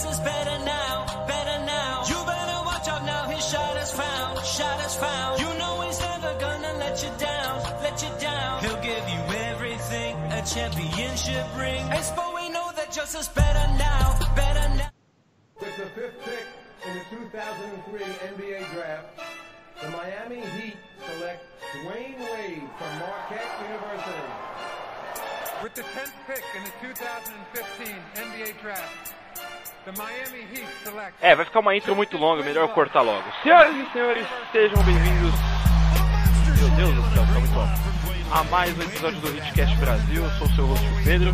Just is better now, better now. You better watch out now, his shot is found, shot is found. You know he's never gonna let you down, let you down. He'll give you everything, a championship ring. Ace, but we know that just is better now, better now. With the fifth pick in the 2003 NBA Draft, the Miami Heat select Dwayne Wade from Marquette University. With the 10th pick in the 2015 NBA Draft, É, vai ficar uma intro muito longa, melhor eu cortar logo. Senhoras e senhores, sejam bem-vindos. Meu Deus do céu, tá muito alto. A mais um episódio do Hitcast Brasil, eu sou o seu host Pedro.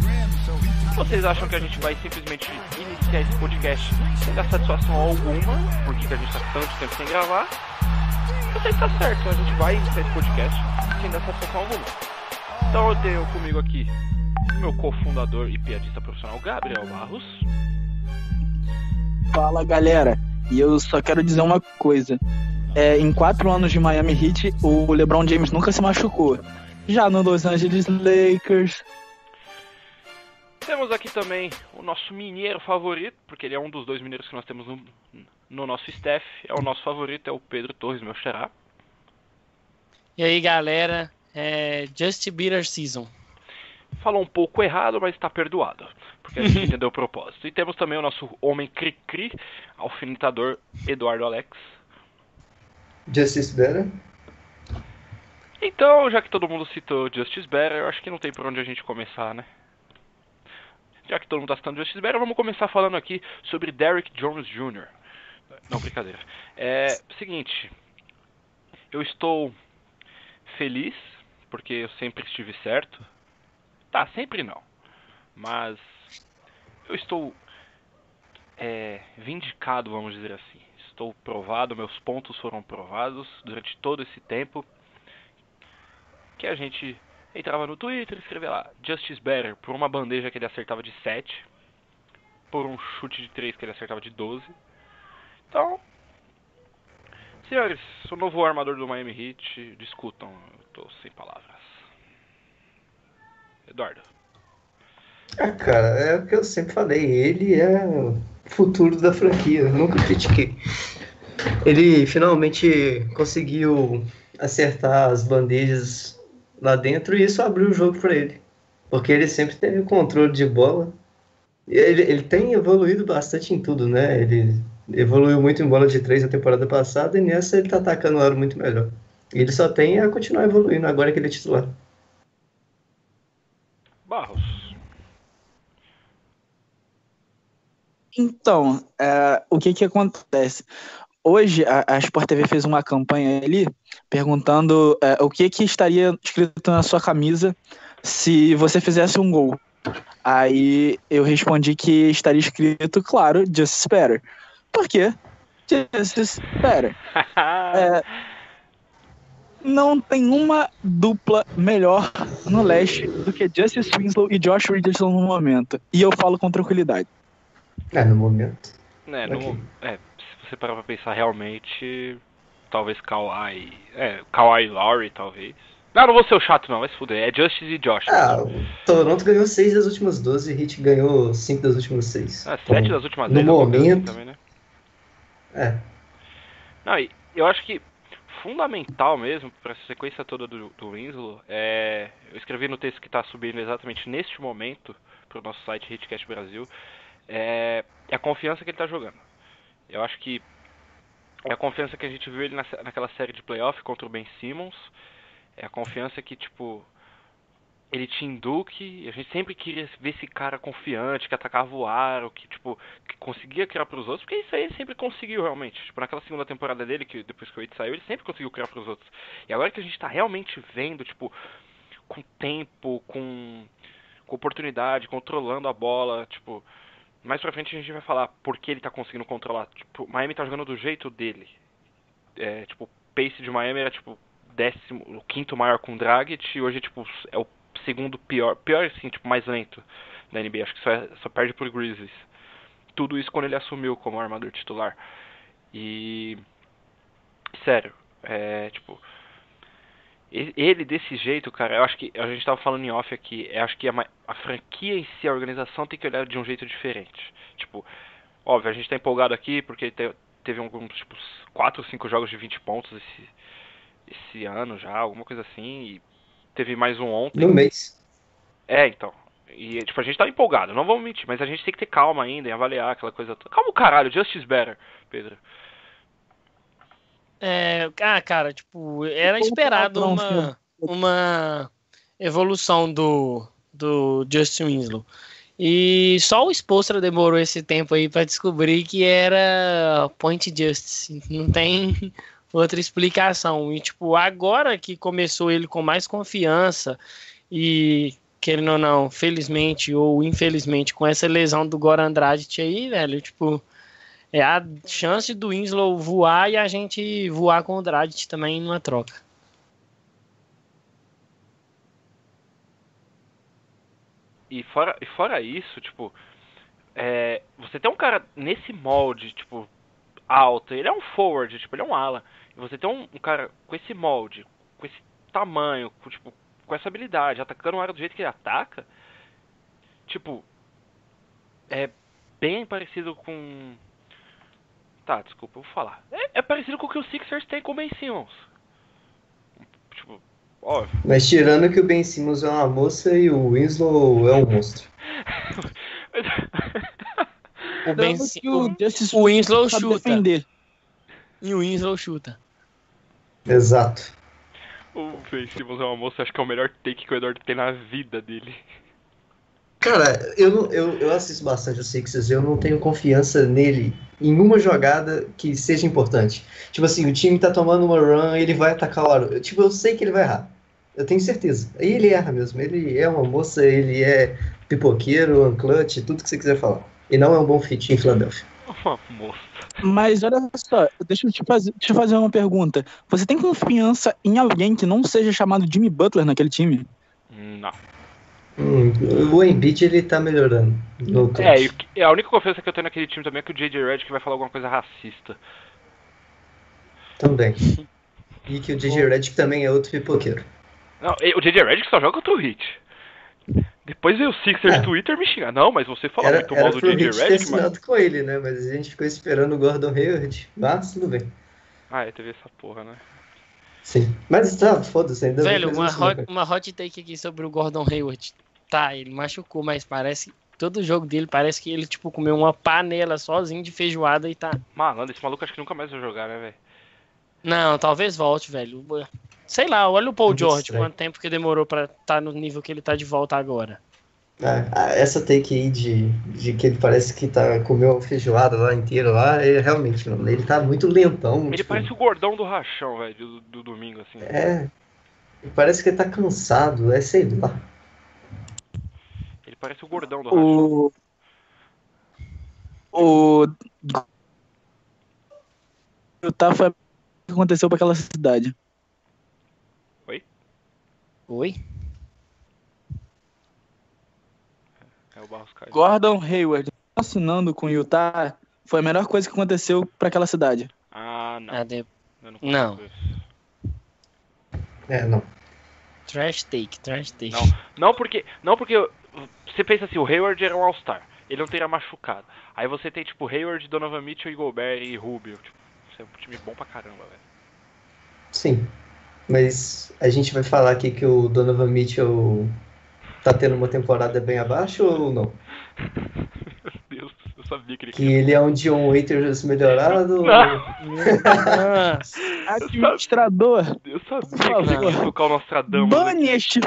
Vocês acham que a gente vai simplesmente iniciar esse podcast sem dar satisfação alguma? Porque a gente tá tanto tempo sem gravar? Você está certo, a gente vai iniciar esse podcast sem dar satisfação alguma. Então eu tenho comigo aqui meu cofundador e piadista profissional Gabriel Barros. Fala galera, e eu só quero dizer uma coisa. É, em quatro anos de Miami Heat, o LeBron James nunca se machucou. Já no Los Angeles Lakers. Temos aqui também o nosso mineiro favorito, porque ele é um dos dois mineiros que nós temos no, no nosso staff. É o nosso favorito, é o Pedro Torres, meu xará. E aí galera, é Just Bitter Season. Falou um pouco errado, mas está perdoado, porque a gente entendeu o propósito. E temos também o nosso homem cri-cri, alfinetador Eduardo Alex. Justice Better. Então, já que todo mundo citou Justice Better, eu acho que não tem por onde a gente começar, né? Já que todo mundo está citando Justice Better, vamos começar falando aqui sobre Derrick Jones Jr. Não, brincadeira. É seguinte, eu estou feliz porque eu sempre estive certo. Tá, sempre não. Mas eu estou é, vindicado, vamos dizer assim. Estou provado, meus pontos foram provados durante todo esse tempo que a gente entrava no Twitter e escrevia lá Justice Better por uma bandeja que ele acertava de 7, por um chute de 3 que ele acertava de 12. Então, senhores, o novo armador do Miami Heat, discutam, eu tô sem palavras. Eduardo. Ah, cara, é o que eu sempre falei. Ele é o futuro da franquia. Eu nunca critiquei. Ele finalmente conseguiu acertar as bandejas lá dentro e isso abriu o jogo para ele. Porque ele sempre teve o controle de bola. Ele, ele tem evoluído bastante em tudo, né? Ele evoluiu muito em bola de três na temporada passada e nessa ele tá atacando o aro muito melhor. Ele só tem a continuar evoluindo agora que ele é titular. Barros. Então, é, o que que acontece? Hoje a, a Sport TV fez uma campanha ali perguntando é, o que que estaria escrito na sua camisa se você fizesse um gol. Aí eu respondi que estaria escrito, claro, Just Better. Por quê? Just Better. É, não tem uma dupla melhor no leste do que Justice Winslow e Josh Richardson no momento. E eu falo com tranquilidade. É, no momento. É, no, é, se você parar pra pensar realmente, talvez Kawhi. É, Kawhi Lowry, talvez. Não, não vou ser o chato não, vai se fuder. É Justice e Josh. Ah, o Toronto ganhou 6 das últimas 12 e o Heat ganhou 5 das últimas 6. Ah, sete das últimas no dez, alguma coisa assim momento- também, né? É. Não, e eu acho que fundamental mesmo para essa sequência toda do, do Winslow é. Eu escrevi no texto que está subindo exatamente neste momento para o nosso site Hitcast Brasil. É, é a confiança que ele está jogando. Eu acho que é a confiança que a gente viu ele na, naquela série de playoff contra o Ben Simmons. É a confiança que, tipo, ele em Duke, a gente sempre queria ver esse cara confiante, que atacava o aro, que, tipo, que conseguia criar pros outros, porque isso aí ele sempre conseguiu realmente. Tipo, naquela segunda temporada dele, que depois que o Wade saiu, ele sempre conseguiu criar pros outros. E agora que a gente tá realmente vendo, tipo, com tempo, com, com oportunidade, controlando a bola, tipo, mais pra frente a gente vai falar por que ele tá conseguindo controlar. Tipo, Miami tá jogando do jeito dele. É, tipo, o pace de Miami era, tipo, décimo, o quinto maior com o Dragic, e hoje, tipo, é o segundo pior, pior assim, tipo, mais lento da NBA. Acho que só, é- só perde pro Grizzlies. Tudo isso quando ele assumiu como armador titular. E. Sério, é, tipo. E- Ele desse jeito, cara, eu acho que. A gente tava falando em off aqui, eu acho que a, a franquia em si, a organização tem que olhar de um jeito diferente. Tipo, óbvio, a gente tá empolgado aqui porque te- teve alguns, tipo, 4 ou 5 jogos de 20 pontos esse, esse ano já, alguma coisa assim, e teve mais um ontem. No mês. É, então. E, tipo, a gente tá empolgado, não vamos mentir, mas a gente tem que ter calma ainda em avaliar aquela coisa toda. Calma o caralho, Justice Better, Pedro. É, ah, cara, tipo, era esperado uma, filho. uma evolução do, do Justin Winslow. E só o Spolstra demorou esse tempo aí pra descobrir que era Point Justice. Não tem outra explicação. E, tipo, agora que começou ele com mais confiança e, querendo ou não, felizmente ou infelizmente, com essa lesão do Goran Andrade aí, velho, tipo, é a chance do Winslow voar e a gente voar com o Dragic também numa troca. E fora, e fora isso, tipo, é, você tem um cara nesse molde, tipo, alto, ele é um forward, tipo, ele é um ala. E você tem um, um cara com esse molde, com esse tamanho, com, tipo, com essa habilidade, atacando o área do jeito que ele ataca, tipo, é bem parecido com. Tá, desculpa, eu vou falar. É, é parecido com o que o Sixers tem com o Ben Simmons. Tipo, óbvio. Mas tirando que o Ben Simmons é uma moça e o Winslow é um monstro. O Ben Lembrando Sim- que o o Winslow chuta. defender. E o Winslow chuta. Exato. o Ben Simmons é uma moça, acho que é o melhor take que o Eduardo tem na vida dele. Cara, eu, eu, eu assisto bastante o Sixers, eu não tenho confiança nele em uma jogada que seja importante. Tipo assim, o time tá tomando uma run, ele vai atacar o aro. Eu, Tipo, eu sei que ele vai errar. Eu tenho certeza. Aí ele erra mesmo. Ele é uma moça, ele é pipoqueiro, unclutch, tudo que você quiser falar. E não é um bom fit em Filadélfia. Uma moça. Mas olha só, deixa eu te fazer, eu fazer uma pergunta. Você tem confiança em alguém que não seja chamado Jimmy Butler naquele time? Não. Hum, o Embiid, ele tá melhorando. É, e a única confiança que eu tenho naquele time também é que o JJ Redick vai falar alguma coisa racista. Também. E que o DJ Redick também é outro pipoqueiro. Não, o JJ Redick só joga contra o Hit. Depois veio o Sixers É. Twitter me xingar. Não, mas você fala Era, muito era mal do JJ Redick, mano. com ele, né? Mas a gente ficou esperando o Gordon Hayward. Mas tudo bem. Ah, é, teve essa porra, né? Sim. Mas tá, foda-se, ainda Velho, uma hot, uma hot take aqui sobre o Gordon Hayward. Tá, ele machucou, mas parece. Todo jogo dele parece que ele, tipo, comeu uma panela sozinho de feijoada e tá. Malandro, esse maluco acho que nunca mais vai jogar, né, velho? Não, talvez volte, velho. Sei lá, olha o Paul Muito George, estranho. quanto tempo que demorou pra estar no nível que ele tá de volta agora. Ah, essa take aí de, de que ele parece que tá, comeu a feijoada lá inteira lá, é realmente, mano, ele tá muito lentão. Ele tipo, parece o gordão do rachão, velho, do, do domingo, assim. É. Parece que ele tá cansado, é sei lá. Ele parece o gordão do rachão. O. O. Utah foi o que aconteceu pra aquela cidade. Oi? É o Barros Caio. Gordon Hayward assinando com o Utah foi a melhor coisa que aconteceu pra aquela cidade. Ah, não. Ah, de... Eu não. não. É, não. Trash take, trash take. Não. Não porque, não porque você pensa assim, o Hayward era um All-Star. Ele não teria machucado. Aí você tem tipo Hayward, Donovan Mitchell e Gobert e Rubio. Tipo, isso é um time bom pra caramba, velho. Sim. Mas a gente vai falar aqui que o Donovan Mitchell tá tendo uma temporada bem abaixo ou não? Meu Deus, eu sabia que ele Que ele é um Dion Waiters melhorado? Não. Ah, Administrador, Eu sabia que ele ia tocar o Nostradamus. bane este.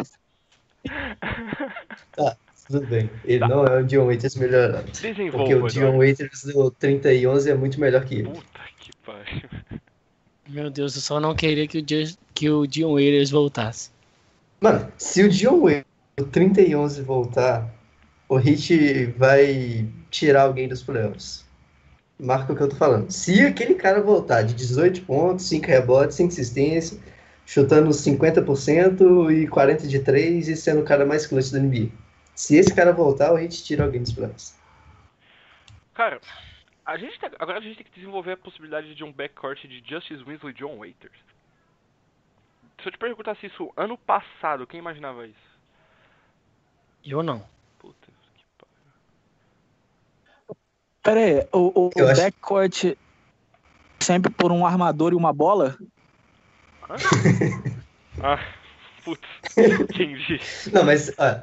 Tudo bem. Ele não é o Dion Waiters melhorado. Porque Desenvolva, o Dion Eduardo. Waiters do 30 e 11 é muito melhor que ele. Puta que pariu. meu Deus, eu só não queria que o, Just... que o Dion Waiters voltasse. Mano, se o Dion Waiters do 30 e 11 voltar, o Hit vai tirar alguém dos playoffs. Marca o que eu tô falando. Se aquele cara voltar de 18 pontos, 5 rebotes, 5 assistências, chutando 50% e 40 de 3 e sendo o cara mais clutch da NBA. Se esse cara voltar, o Hit tira alguém dos playoffs. Cara, a gente tá- agora a gente tem que desenvolver a possibilidade de um backcourt de Justice Winslow e John Waiters. Se eu te perguntasse isso ano passado, quem imaginava isso? Eu não. Puta que pariu. Pera aí, o, o, o acho- backcourt sempre por um armador e uma bola? Ah, putz, entendi. Não, mas ó,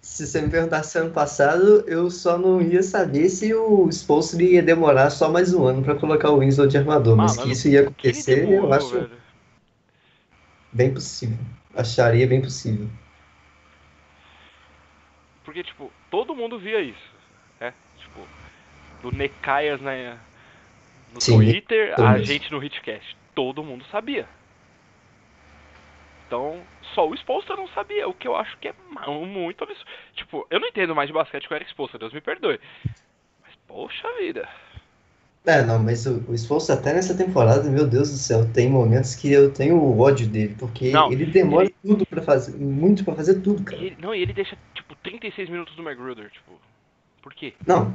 se você me perguntasse ano passado, eu só não ia saber se o Spolstra ia demorar só mais um ano pra colocar o Winslow de armador, mas Mano, que isso ia acontecer, eu demorou, acho velho. bem possível. Acharia bem possível. Porque, tipo, todo mundo via isso. Né? Tipo, do Necaias na, no Sim, Twitter, a gente no Hitcast. Todo mundo sabia. Então, só o Spolstra não sabia, o que eu acho que é muito absurdo. Tipo, eu não entendo mais de basquete que o Eric Spolstra, Deus me perdoe. Mas, poxa vida. É, não, mas o, o até nessa temporada, meu Deus do céu, tem momentos que eu tenho ódio dele, porque Não, ele demora ele- tudo pra fazer, muito pra fazer tudo, E cara. ele- não, e ele deixa, tipo, 36 minutos do McGruder, tipo. Por quê? Não.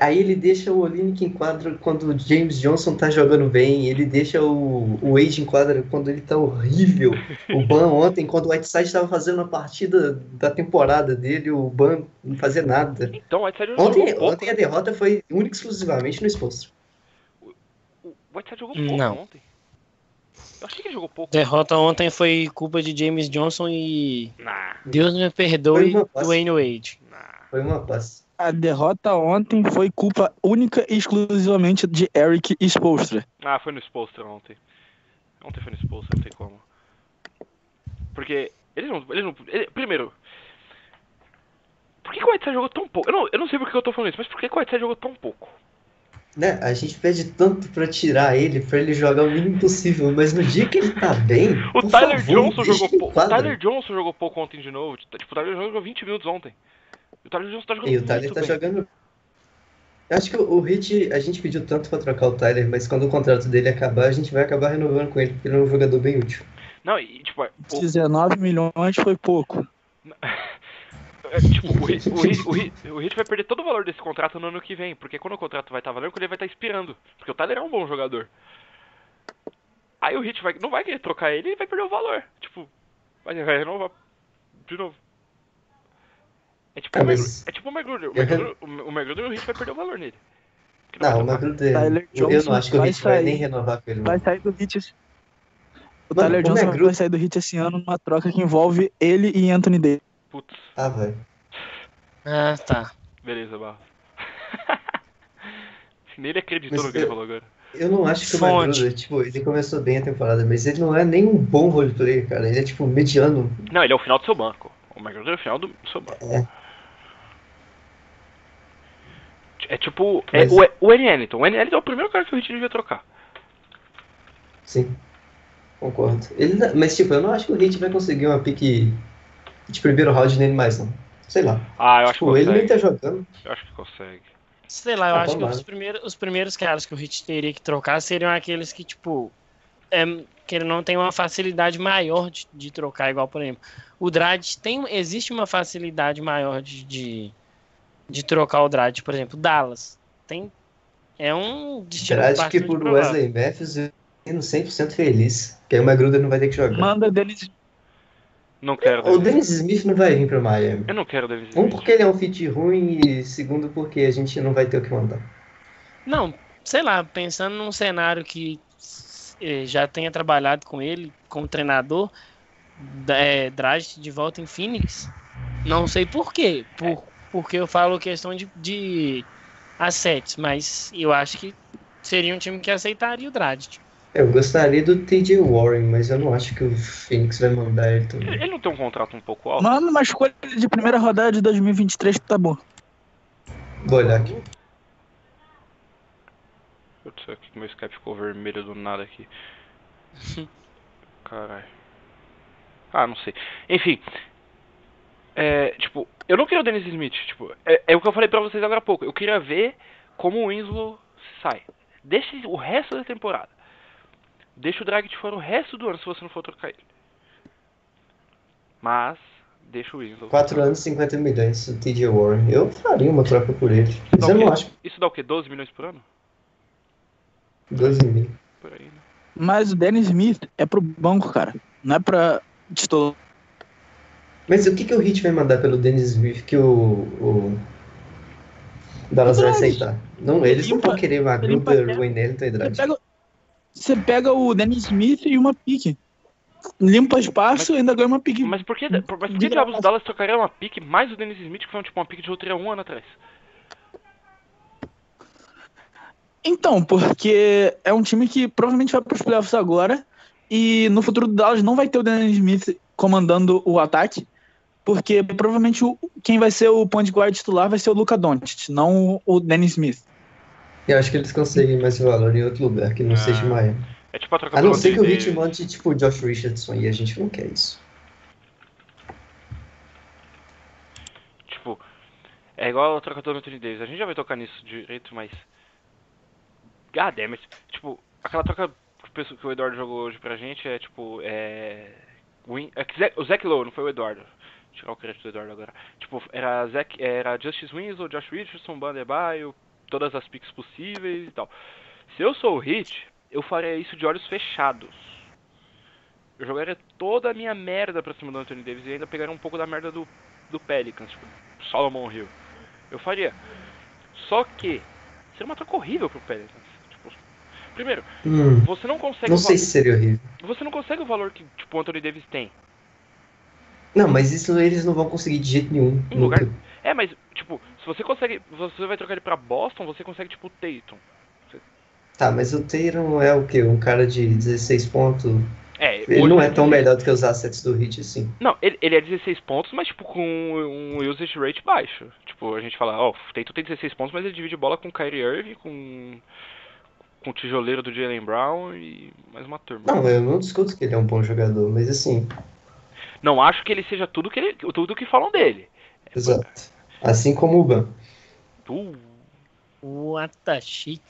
Aí- ele deixa o Olinick em quadra quando o James Johnson tá jogando bem, ele deixa o, o Wade em quadra quando ele tá horrível. O Ban ontem, quando o Whiteside tava fazendo a partida da temporada dele, o Ban não fazia nada. Então, o Whiteside jogou Ontem, pouco. ontem a derrota foi única e exclusivamente no exposto. O Whiteside jogou pouco Não. ontem. Eu achei que ele jogou pouco. Derrota ontem foi culpa de James Johnson e Nah, Deus me perdoe passe. Dwayne Wade. nah. Foi uma passe. A derrota ontem foi culpa única e exclusivamente de Eric Spolstra. Ah, foi no Spolstra ontem. Ontem foi no Spolstra, não tem como. Porque eles não. Eles não ele- primeiro. Por que, que o Whiteside jogou tão pouco? Eu não, eu não sei por que eu tô falando isso, mas por que, que o Whiteside jogou tão pouco? Né? A gente pede tanto pra tirar ele, pra ele jogar o mínimo possível, mas no dia que ele tá bem. O por Tyler favor, Johnson jogou pouco. O. Tyler Johnson jogou pouco ontem de novo. Tipo, o Tyler Johnson jogou 20 minutos ontem. E o Tyler Johnson tá jogando E o Tyler tá bem. jogando. Eu acho que o Hit, a gente pediu tanto pra trocar o Tyler, mas quando o contrato dele acabar, a gente vai acabar renovando com ele, porque ele é um jogador bem útil. Não, e tipo, é, o, 19 milhões foi pouco. é, tipo, o, Hit, o, Hit, o, Hit, o Hit vai perder todo o valor desse contrato no ano que vem. Porque quando o contrato vai estar valendo, quando ele vai estar expirando. Porque o Tyler é um bom jogador. Aí o Hit vai, não vai querer trocar ele e vai perder o valor. Tipo, vai, vai renovar de novo. É tipo, Ah, o, mas- é tipo o McGruder. O McGruder, o Magruder e o Hit vai perder o valor nele. Não Não, o. Magruder. Tyler Eu Johnson não acho que o vai Hit vai sair. nem renovar com ele. Vai sair do Hit. esse- O Mano, Tyler o Johnson Magruder- vai sair do Hit esse ano numa troca que envolve ele e Anthony Davis. Putz, Ah, vai. Ah, tá. beleza, Barros. Nem ele acreditou Mas no que ele falou agora. Eu não acho que o Fonte. Magruder, tipo, ele começou bem a temporada, mas ele não é nem um bom roleplayer, cara. Ele é, tipo, mediano. Não, ele é o final do seu banco. O McGruder é o final do seu banco. É. É tipo. É, Mas- o, o N. Ellington. O N. Ellington é o primeiro cara que o Hit devia trocar. Sim. Concordo. Ele, mas, tipo, eu não acho que o Hit vai conseguir uma pique de primeiro round nele mais, não. Sei lá. Ah, eu acho que Tipo, ele nem consegue. tá jogando. Eu acho que consegue. Sei lá, eu Ah, acho que os primeiros, os primeiros caras que o Hit teria que trocar seriam aqueles que, tipo, é, que ele não tem uma facilidade maior de, de trocar, igual, por exemplo, o Dredd tem, existe uma facilidade maior de, de, de trocar o Dredd, por exemplo, Dallas. Tem, é um destino Será que por. Wesley Matthews eu indo 100% feliz. Que aí o Magruder não vai ter que jogar. Manda Dennis. Não quero. O Dennis. Smith não vai vir pra Miami. Eu não quero Dennis Um, Smith. porque ele é um fit ruim e segundo, porque a gente não vai ter o que mandar. Não, sei lá, pensando num cenário que eh, já tenha trabalhado com ele como treinador, é, Dragic de volta em Phoenix, não sei por quê, por, porque eu falo questão de, de assets, mas eu acho que seria um time que aceitaria o Dragic. Eu gostaria do TJ Warren, mas eu não acho que o Phoenix vai mandar ele também. ele não tem um contrato um pouco alto? Manda uma escolha de primeira rodada de 2023 que tá bom. Vou olhar aqui. Putz, aqui que meu Skype ficou vermelho do nada aqui. Caralho. Ah, não sei. Enfim. É, tipo, eu não queria o Dennis Smith, tipo, é, é o que eu falei pra vocês agora há pouco. Eu queria ver como o Winslow sai. Deixa o resto da temporada. Deixa o Drag de fora o resto do ano se você não for trocar ele. Mas, deixa o Winslow. 4 anos, 50 milhões, o TJ Warren. Eu faria uma troca por ele. Mas eu não acho Isso dá o quê? 12 milhões por ano? 12 mil. Por aí, né? Mas o Dennis Smith é pro banco, cara. Não é pra titular. Mas o que, que o Hit vai mandar pelo Dennis Smith que o, o, Dallas vai aceitar. Não, eles não Limpa- vão querer Magruder. Wayne Ellington e pega, você pega o Dennis Smith e uma pique. Limpa espaço e ainda ganha uma pique. Mas por que, mas por que diabos o Dallas trocaria uma pique mais o Dennis Smith, que foi um, tipo, uma pique de loteria um ano atrás? Então, porque é um time que provavelmente vai para os playoffs agora e no futuro do Dallas não vai ter o Dennis Smith comandando o ataque, porque provavelmente o- quem vai ser o point guard titular vai ser o Luca Doncic, não o Dennis Smith. Eu acho que eles conseguem mais valor em outro lugar, que não Ah. seja Miami. É tipo a troca A não ser que o Hit mande, tipo, o Josh Richardson, e a gente não quer isso. Tipo, é igual a troca do Anthony Davis. A gente já vai tocar nisso direito, mas. God damn it. Tipo, aquela troca que o Eduardo jogou hoje pra gente é tipo. É. É o Zach Lowe, não foi o Eduardo. Tirar o crédito do Eduardo agora. Tipo, era, Zach, era Justice Winslow, Josh Richardson, Bandebaio, todas as picks possíveis e tal. Se eu sou o Hit, eu faria isso de olhos fechados. Eu jogaria toda a minha merda pra cima do Anthony Davis e ainda pegaria um pouco da merda do, do Pelicans, tipo, Solomon Hill. Eu faria. Só que seria uma troca horrível pro Pelicans. Tipo, primeiro, Hum, você não consegue não sei se seria horrível. você não consegue o valor que tipo o Anthony Davis tem. Não, mas isso eles não vão conseguir de jeito nenhum. Em lugar-. É, mas tipo, se você consegue, você vai trocar ele pra Boston, você consegue tipo o Tatum. Tá, mas o Tatum é o quê? Um cara de 16 pontos? É, Ele não é tão melhor do que os assets do Hit, assim. Não, ele, ele é 16 pontos, mas tipo com um usage rate baixo. Tipo, a gente fala, ó, o Tatum tem 16 pontos, mas ele divide bola com o Kyrie Irving, com com o tijoleiro do Jalen Brown e mais uma turma. Não, eu não discuto que ele é um bom jogador, mas assim, Não acho que ele seja tudo que ele, tudo que falam dele. exato. Assim como o Ban. Uh, What the shit.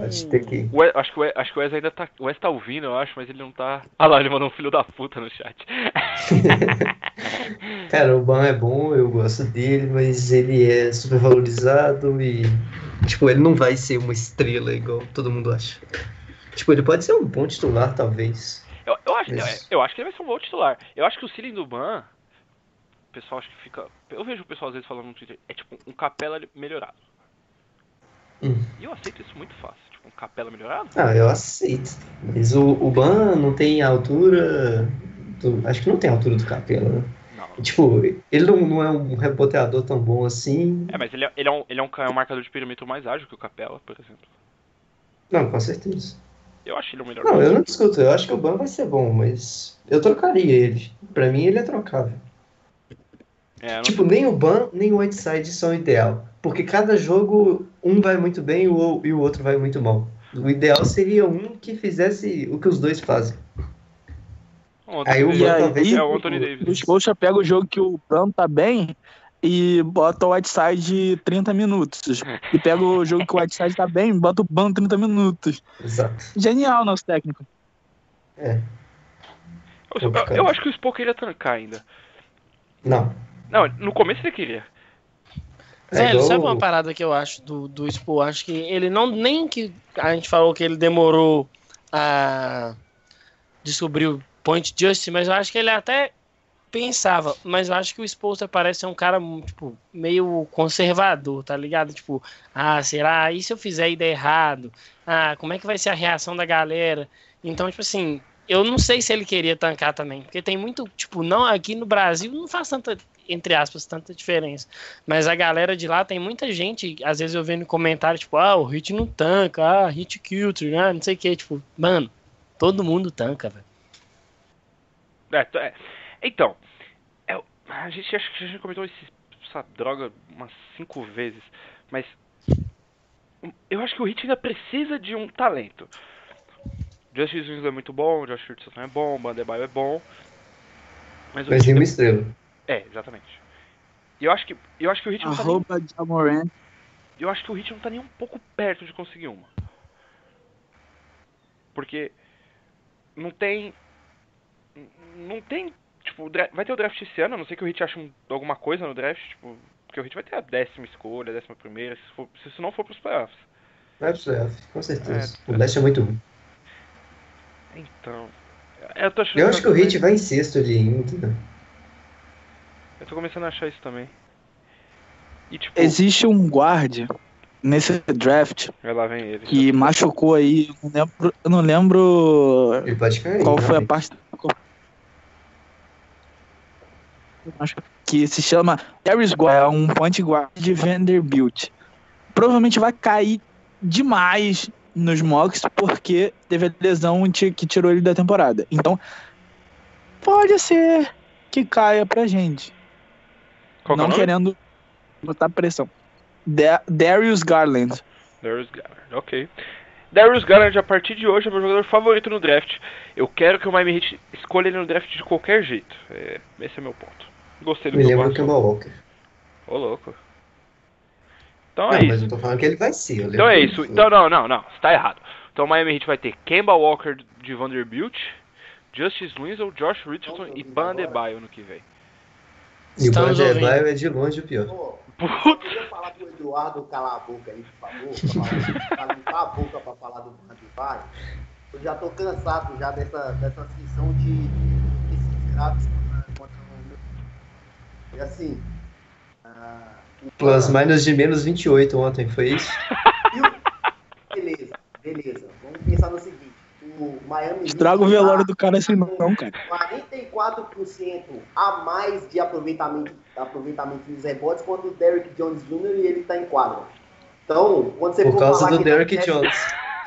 Pode ter que. o acho que o Wes, acho que o Wes ainda tá, o Wes tá ouvindo, eu acho, mas ele não tá. Ah lá, ele mandou um filho da puta no chat. Cara, o Ban é bom, eu gosto dele, mas ele é super valorizado e. Tipo, ele não vai ser uma estrela igual todo mundo acha. Tipo, ele pode ser um bom titular, talvez. Eu, eu acho, eu, Mas- eu acho que ele vai ser um bom titular. Eu acho que o ceiling do Ban, o pessoal acho que fica. Eu vejo o pessoal às vezes falando no Twitter, é tipo um capela melhorado. Hum. E eu aceito isso muito fácil. Tipo, um capela melhorado? Ah, eu aceito. Mas o, o Ban não tem a altura. do- acho que não tem a altura do Capela, né? Não. Tipo, ele não, não é um reboteador tão bom assim. É, mas ele é, ele é, um, ele é um, um marcador de perímetro mais ágil que o Capela, por exemplo. Não, com certeza. Eu acho ele o melhor. Não, eu não discuto. Eu acho que o Ban vai ser bom, mas eu trocaria ele. Pra mim, ele é trocável. É, Tipo, nem o Ban nem o Whiteside são ideal. Porque cada jogo, um vai muito bem e o, e o outro vai muito mal. O ideal seria um que fizesse o que os dois fazem. o Anthony aí o Ban aí, talvez. é o Anthony Davis. O Scotia pega o jogo que o Brano tá bem e bota o Whiteside 30 minutos. E pega o jogo que o Whiteside tá bem bota o Ban 30 minutos. Exato. Genial nosso técnico. É. Eu, eu- eu acho que o Spock queria tancar ainda. Não. Não, no começo ele queria. É Velho, sabe uma parada que eu acho do, do Expo? Acho que ele não. Nem que a gente falou que ele demorou a descobrir o Point Justice, mas eu acho que ele até pensava. Mas eu acho que o Spolster parece ser um cara, tipo, meio conservador, tá ligado? Tipo, ah, será? E se eu fizer der errado? Ah, como é que vai ser a reação da galera? Então, tipo assim, eu não sei se ele queria tancar também, porque tem muito, tipo, não, aqui no Brasil não faz tanta, entre aspas, tanta diferença. Mas a galera de lá tem muita gente, às vezes eu vendo comentário, tipo, ah, o Hit não tanca, ah, Hit Culture, né? Não sei o que, tipo, mano, todo mundo tanca, velho. É, é. Então, a gente acho que a gente comentou esse- essa droga umas cinco vezes, mas um, eu acho que o Hit ainda precisa de um talento. Justice Winslow é muito bom, Josh Richardson é bom, Bandebaio é bom, mas o Mas tem uma ainda- estrela. é exatamente. E eu acho que eu acho que o Hit não tá nem, Arroba Jamoran. eu acho que o Hit não tá nem um pouco perto de conseguir uma. Porque não tem. Não tem. Tipo, o vai ter o draft esse ano, a não sei que o Hit ache um- alguma coisa no draft, tipo. Porque o Hit vai ter a décima escolha, a décima primeira, se, for- se isso não for pros playoffs. Vai pro playoff, com certeza. É, o Leste é muito ruim. Então. Eu tô achando Eu acho que o também- Hit vai em sexto ali ainda. Eu tô começando a achar isso também. E tipo. Existe um guard nesse draft Vai lá vem ele. que machucou aí. Eu não lembro, eu não lembro Ele pode cair. qual foi a parte. Que se chama Darius Guard, um point guard de Vanderbilt. Provavelmente vai cair demais nos mocks porque teve a lesão que tirou ele da temporada. Então, pode ser que caia pra gente. Qual é não nome? querendo botar pressão. Da- Darius Garland. Darius Garland, ok. Darius Garland, a partir de hoje, é meu jogador favorito no draft. Eu quero que o Miami Heat escolha ele no draft de qualquer jeito. É, esse é meu ponto. Gostei do Me que eu lembra o gosto. Kemba Walker. Ô, louco. Então Não, é mas isso. eu tô falando que ele vai ser. eu Então é lembro isso. Então não, não, não. Você tá errado. Então o Miami Heat vai ter Kemba Walker de Vanderbilt, Justice Winslow, Josh Richardson e Ban Adebayo no que vem. E o Band ouvindo. é de longe o pior. Pô, Putz. podia falar pro Eduardo calar a boca aí, por favor? Limpar a boca pra falar do Bandibai. Eu já tô cansado já dessa, dessa sessão de esses graves contra, contra o meu. E assim. o Plus minus de menos 28 ontem, foi isso? E o- Beleza, beleza. Vamos pensar no seguinte. O Miami Estraga o tá velório do cara assim não, cara. 44% a mais de aproveitamento, aproveitamento nos rebotes quando o Derrick Jones Jr. e ele tá em quadra. Então, quando você Por for causa falar do é Derrick Jones.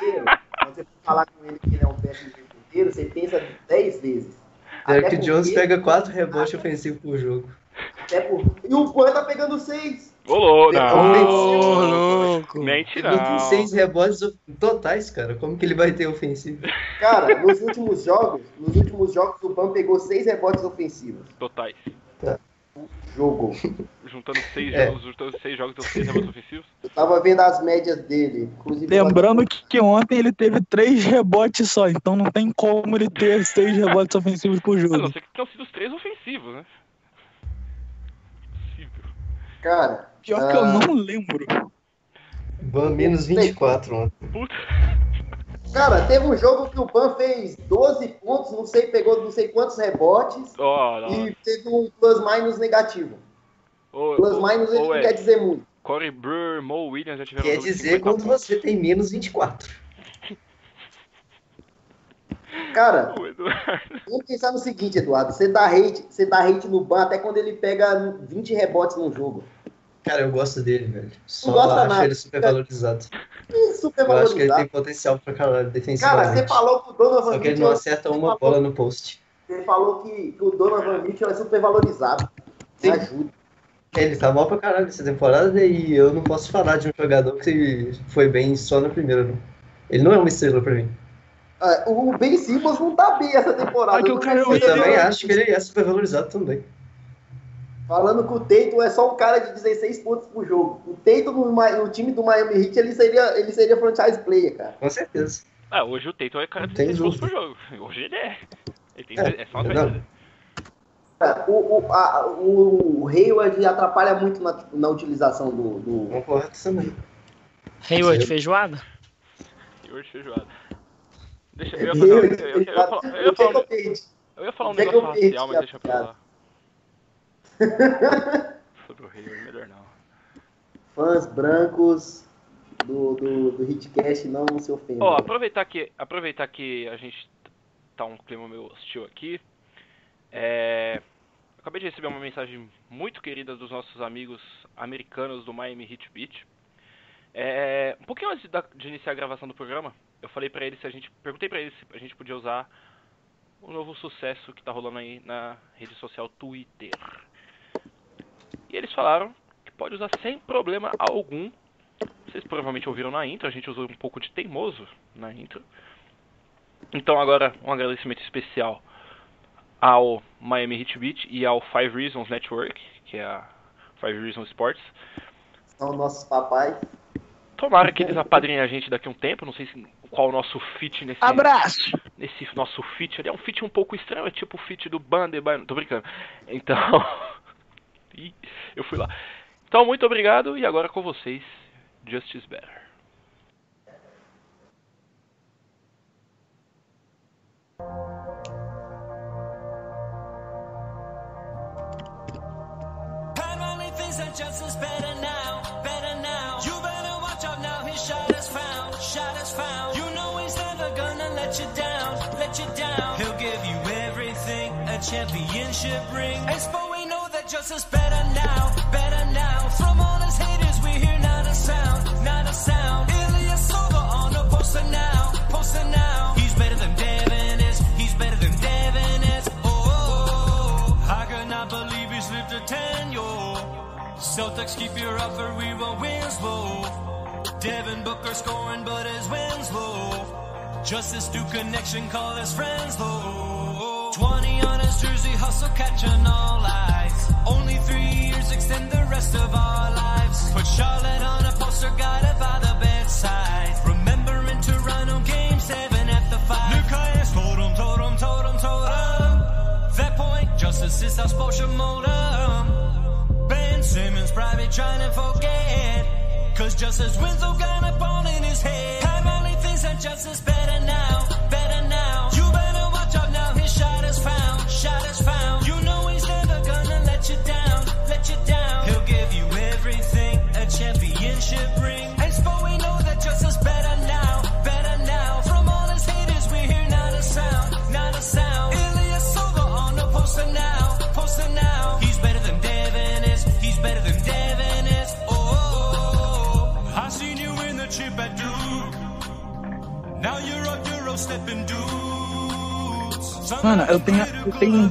defenseiro, quando você for falar com ele que ele é um péssimo defenseiro, você pensa 10 vezes. Derrick Jones pega 4 rebotes ofensivos por jogo. Por- E o Pan tá pegando 6. Ô, louco. Ô, Não. louco. Mente Ele tem não. 6 rebotes totais, cara. Como que ele vai ter ofensivo? Cara, nos últimos jogos, nos últimos jogos o Pan pegou 6 rebotes ofensivos. Totais. Jogo. Juntando seis É. jogos, juntando seis jogos, deu seis rebotes ofensivos. Eu tava vendo as médias dele. Lembrando que, que ontem ele teve três rebotes só, então não tem como ele ter seis rebotes ofensivos por A não jogo. ser que tenham sido os três ofensivos, né? Cara, Pior que eu Ah. não lembro. Ban menos 24 ontem. Puta. Cara, teve um jogo que o Ban fez 12 pontos, não sei, pegou não sei quantos rebotes não. e teve um plus minus negativo. Ô, Plus ô, minus ele ô, não Ed, quer dizer muito. Corey Brewer, Mo Williams já tiveram Quer dizer 50 quando pontos. você tem menos 24. Cara, vamos pensar no seguinte, Eduardo. Você dá hate, você dá hate no Ban até quando ele pega 20 rebotes num jogo. Cara, eu gosto dele, velho. Só gosta acho nada. ele super valorizado. Super Eu acho que ele tem potencial pra caralho Cara, você falou que o Donovan Só que ele Mitchell, não acerta uma bola no post. você falou que, que o Donovan Mitchell é super valorizado. Me Sim. ajuda. Ele tá mal pra caralho essa temporada e eu não posso falar de um jogador que foi bem só na primeira, não. Ele não é uma estrela pra mim. Ah, O Ben Simmons não tá bem essa temporada. Ah, que o cara- Eu também é- acho que ele é super valorizado também. Falando que o Tatum é só um cara de 16 pontos por jogo. O Tatum no, no time do Miami Heat, ele seria, ele seria franchise player, cara. Com certeza. Ah, hoje o Tatum é cara de Não tem 16 pontos por jogo. Hoje ele é. Ele tem, É, é, só uma. Cara, O, o, a- o Hayward atrapalha muito na, na utilização do, do- Concordo também. Hayward feijoada? Hoje feijoada. Deixa eu. Eu, eu, eu, eu falar um- eu ia falar um negócio racial, mas deixa pra lá. Sobre o Hayward, melhor não. Fãs brancos do, do, do Hitcast não se ofendem. Ó, aproveitar que, aproveitar que a gente tá um clima meio hostil aqui. É, acabei de receber uma mensagem muito querida dos nossos amigos americanos do Miami Heat Beach. É, um pouquinho antes da- de iniciar a gravação do programa, eu falei pra eles se a gente, perguntei pra eles se a gente podia usar o novo sucesso que tá rolando aí na rede social Twitter. E eles falaram que pode usar sem problema algum vocês provavelmente ouviram na intro, a gente usou um pouco de teimoso na intro. Então agora um agradecimento especial ao Miami Heat Beat e ao Five Reasons Network, que é a Five Reasons Sports. São nossos papais. Tomara que eles apadrinhem a gente daqui a um tempo, não sei se, qual o nosso fit nesse, Abraço! nesse nosso fit ali. É um fit um pouco estranho, é tipo o fit do Bandebaio, tô brincando. Então, eu fui lá. Então, muito obrigado e agora com vocês, Justice Better. You down, let you down. He'll give you everything, a championship ring. Spo, we know that justice better now, better now. From all his haters, we hear not a sound, not a sound. Ilya Silva on the poster now, poster now. He's better than Devin is, he's better than Devin is. Oh, I cannot believe he's lived a tenure. Celtics keep your upper, we won't Winslow. Devin Booker scoring, but his wins low. Justice do connection, call his friends low. 20 on his jersey, hustle, catching all eyes. Only three years extend the rest of our lives. Put Charlotte on a poster, got it by the bedside. Remembering Toronto game seven at the five. Him, told him, told him. That point, justice is our spatial modem. Ben Simmons private, trying to forget. Cause Justice Winslow got a ball in his head. Riley thinks that Justice better now, better now. You better watch out now, his shot is found, shot is found. You know he's never gonna let you down, let you down. He'll give you everything, a championship Mano, eu tenho, eu tenho um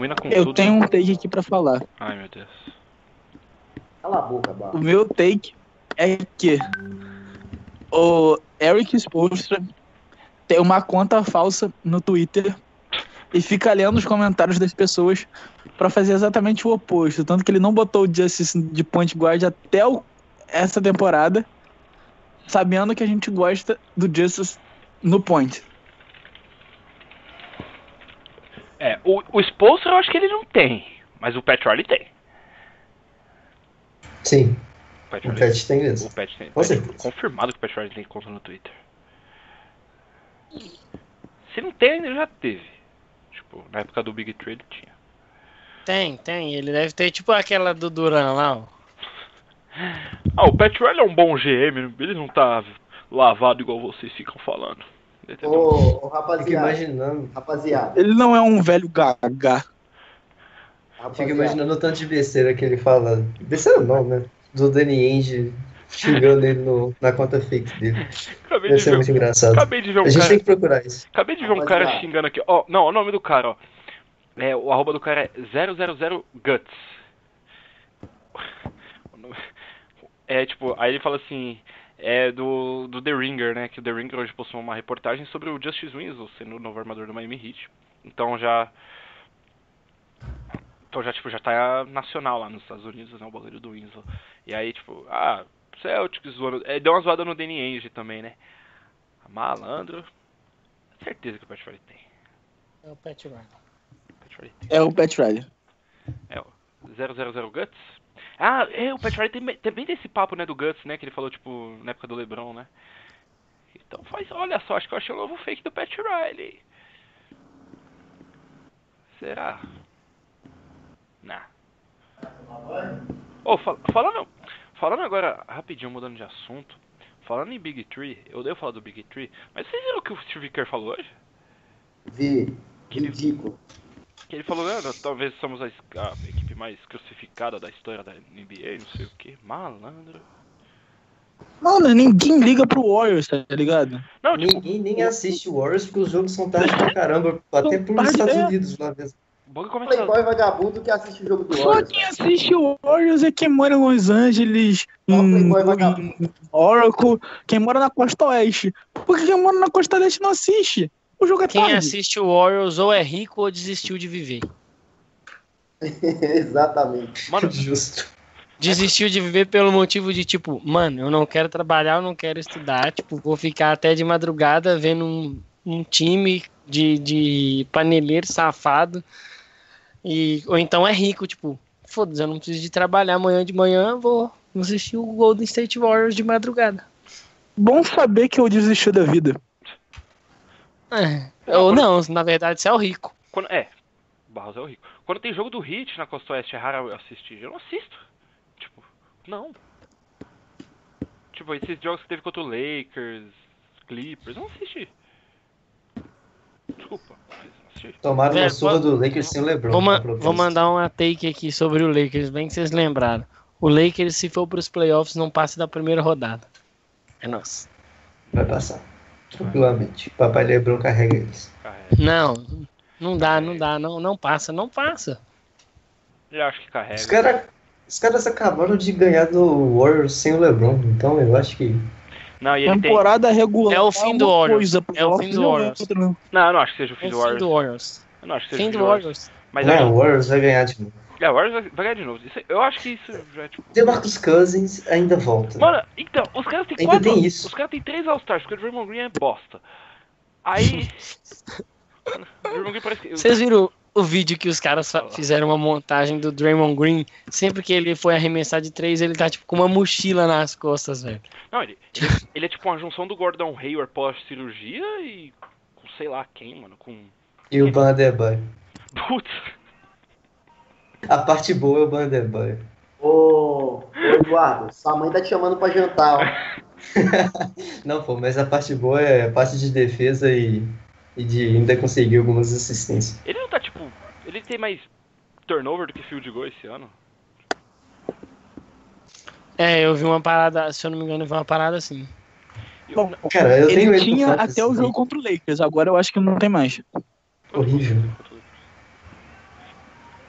Combina com Eu tudo. tenho um take aqui pra falar. Ai meu Deus. Cala a boca. O meu take é que o Eric Spoelstra tem uma conta falsa no Twitter e fica lendo os comentários das pessoas pra fazer exatamente o oposto. Tanto que ele não botou o Justice de point guard até o- essa temporada, sabendo que a gente gosta do Justice no point. É, o, o Spolster eu acho que ele não tem. Mas o Pat Riley tem. Sim, O Pet tem mesmo. O Pat tem. Com certeza. confirmado que o Riley tem conta no Twitter. Se não tem, ele já teve. Tipo, na época do Big Trade tinha. Tem, tem. Ele deve ter tipo aquela do Duran lá, ó. Ah, o Riley é um bom GM, ele não tá lavado igual vocês ficam falando. Entendeu? Ô, ô, Fico rapaziada, imaginando, rapaziada, Ele não é um velho gaga. fico imaginando o tanto de besteira que ele fala. Besteira não, né? Do Danny Ainge xingando ele no, na conta fake dele. Acabei Deve de ser ver, muito engraçado. acabei de ver um A gente cara. tem que procurar isso. Acabei de ver um cara xingando aqui. Ó, não, o nome do cara, ó. É, o arroba do cara é 000 Guts. O nome- É tipo, aí ele fala assim, é do, do The Ringer, né? Que o The Ringer hoje postou uma reportagem sobre o Justice Winslow sendo o novo armador do Miami Heat. Então já. Então já, tipo, já tá nacional lá nos Estados Unidos, né? O bagulho do Winslow. E aí, tipo, ah, Celtics zoando. É, deu uma zoada no Danny Ainge também, né? Malandro. Certeza que o Pat Riley tem. É o Pat Riley. Pat Riley tem. É o Pat Riley. É o 000 Guts. Ah, é, o Pat Riley tem, tem bem desse papo, né, do Guts, né, que ele falou, tipo, na época do LeBron, né. Então faz, olha só, acho que eu achei o novo fake do Pat Riley. Será? Nah. Ô, fal- falando, falando agora, rapidinho, mudando de assunto, falando em Big Tree, eu devo falar do Big Tree, mas vocês viram o que o Steve Kerr falou hoje? Vi. Que ele- Ridículo. Que ele falou, "Ah, nós talvez somos a, a equipe mais crucificada da história da NBA, não sei o que, malandro. Mano, ninguém liga pro Warriors, tá ligado? Não, tipo, Ninguém nem assiste o Warriors porque os jogos são tarde pra caramba. Até pros Estados é. Unidos lá mesmo. o bagulho começa... Playboy vagabundo que assiste o jogo do Só Warriors. quem assiste o Warriors é quem mora em Los Angeles, Só em Oracle, quem mora na Costa Oeste. Porque quem mora na Costa Leste não assiste. O jogo é Quem tarde. assiste o Warriors ou é rico ou desistiu de viver. Exatamente. Mano, Justo. Desistiu de viver pelo motivo de, tipo, mano, eu não quero trabalhar, eu não quero estudar, tipo, vou ficar até de madrugada vendo um, um time de, de paneleiro safado. E, ou então é rico, tipo, foda-se, eu não preciso de trabalhar amanhã de manhã, vou assistir o Golden State Warriors de madrugada. Bom saber que eu desisti da vida. É. Ou não, na verdade, você é o rico. quando, é, Barros é o rico. Quando tem jogo do Hit na Costa Oeste, é raro eu assistir, eu não assisto. Tipo, não. Tipo, esses jogos que teve contra o Lakers, Clippers, eu não assisti. Desculpa, mas não assisti. Tomaram uma Velho, surra do Lakers sem o LeBron. Vou, ma- vou mandar uma take aqui sobre o Lakers, bem que vocês lembraram. O Lakers, se for pros playoffs, não passa da primeira rodada. É nosso. Vai passar. Tranquilamente. Papai LeBron carrega eles. Não, não dá, não dá, não, não passa, não passa. Eu acho que carrega. Os, cara, os caras acabaram de ganhar do Warriors sem o LeBron. Então eu acho que. Não, e ele tem. Temporada regular. É o fim do uma Warriors. É o fim do é Warriors. Não, eu não acho que seja o É fim o do fim Warriors. do Warriors. Eu não acho que seja Fim o do fim do Warriors. Warriors. Mas Não, o Warriors vai ganhar de novo. É, o Warriors vai, vai ganhar de novo. Isso- eu acho que isso já é tipo. DeMarcus Cousins ainda volta. Mano, então, os caras têm Ainda quatro. tem isso. Os caras têm três All-Stars, porque o Draymond Green é bosta. Aí. Mano, o Draymond Green parece que. Vocês viram o vídeo que os caras fizeram uma montagem do Draymond Green? Sempre que ele foi arremessar de três, ele tá tipo com uma mochila nas costas, velho. Não, ele, ele, ele é tipo uma junção do Gordon Hayward pós-cirurgia e. com sei lá quem, mano. Com. E o Bandebaio. Putz. A parte boa é o Bandebaio. Ô, ô, Eduardo, sua mãe tá te chamando pra jantar, ó. Não, pô, mas a parte boa é a parte de defesa e, e de ainda conseguir algumas assistências. Ele não tá tipo. Ele tem mais turnover do que field goal esse ano. É, eu vi uma parada, se eu não me engano, eu vi uma parada assim. Bom, Cara, eu tenho ele no tinha até o jogo contra o Lakers, agora eu acho que não tem mais. Horrível.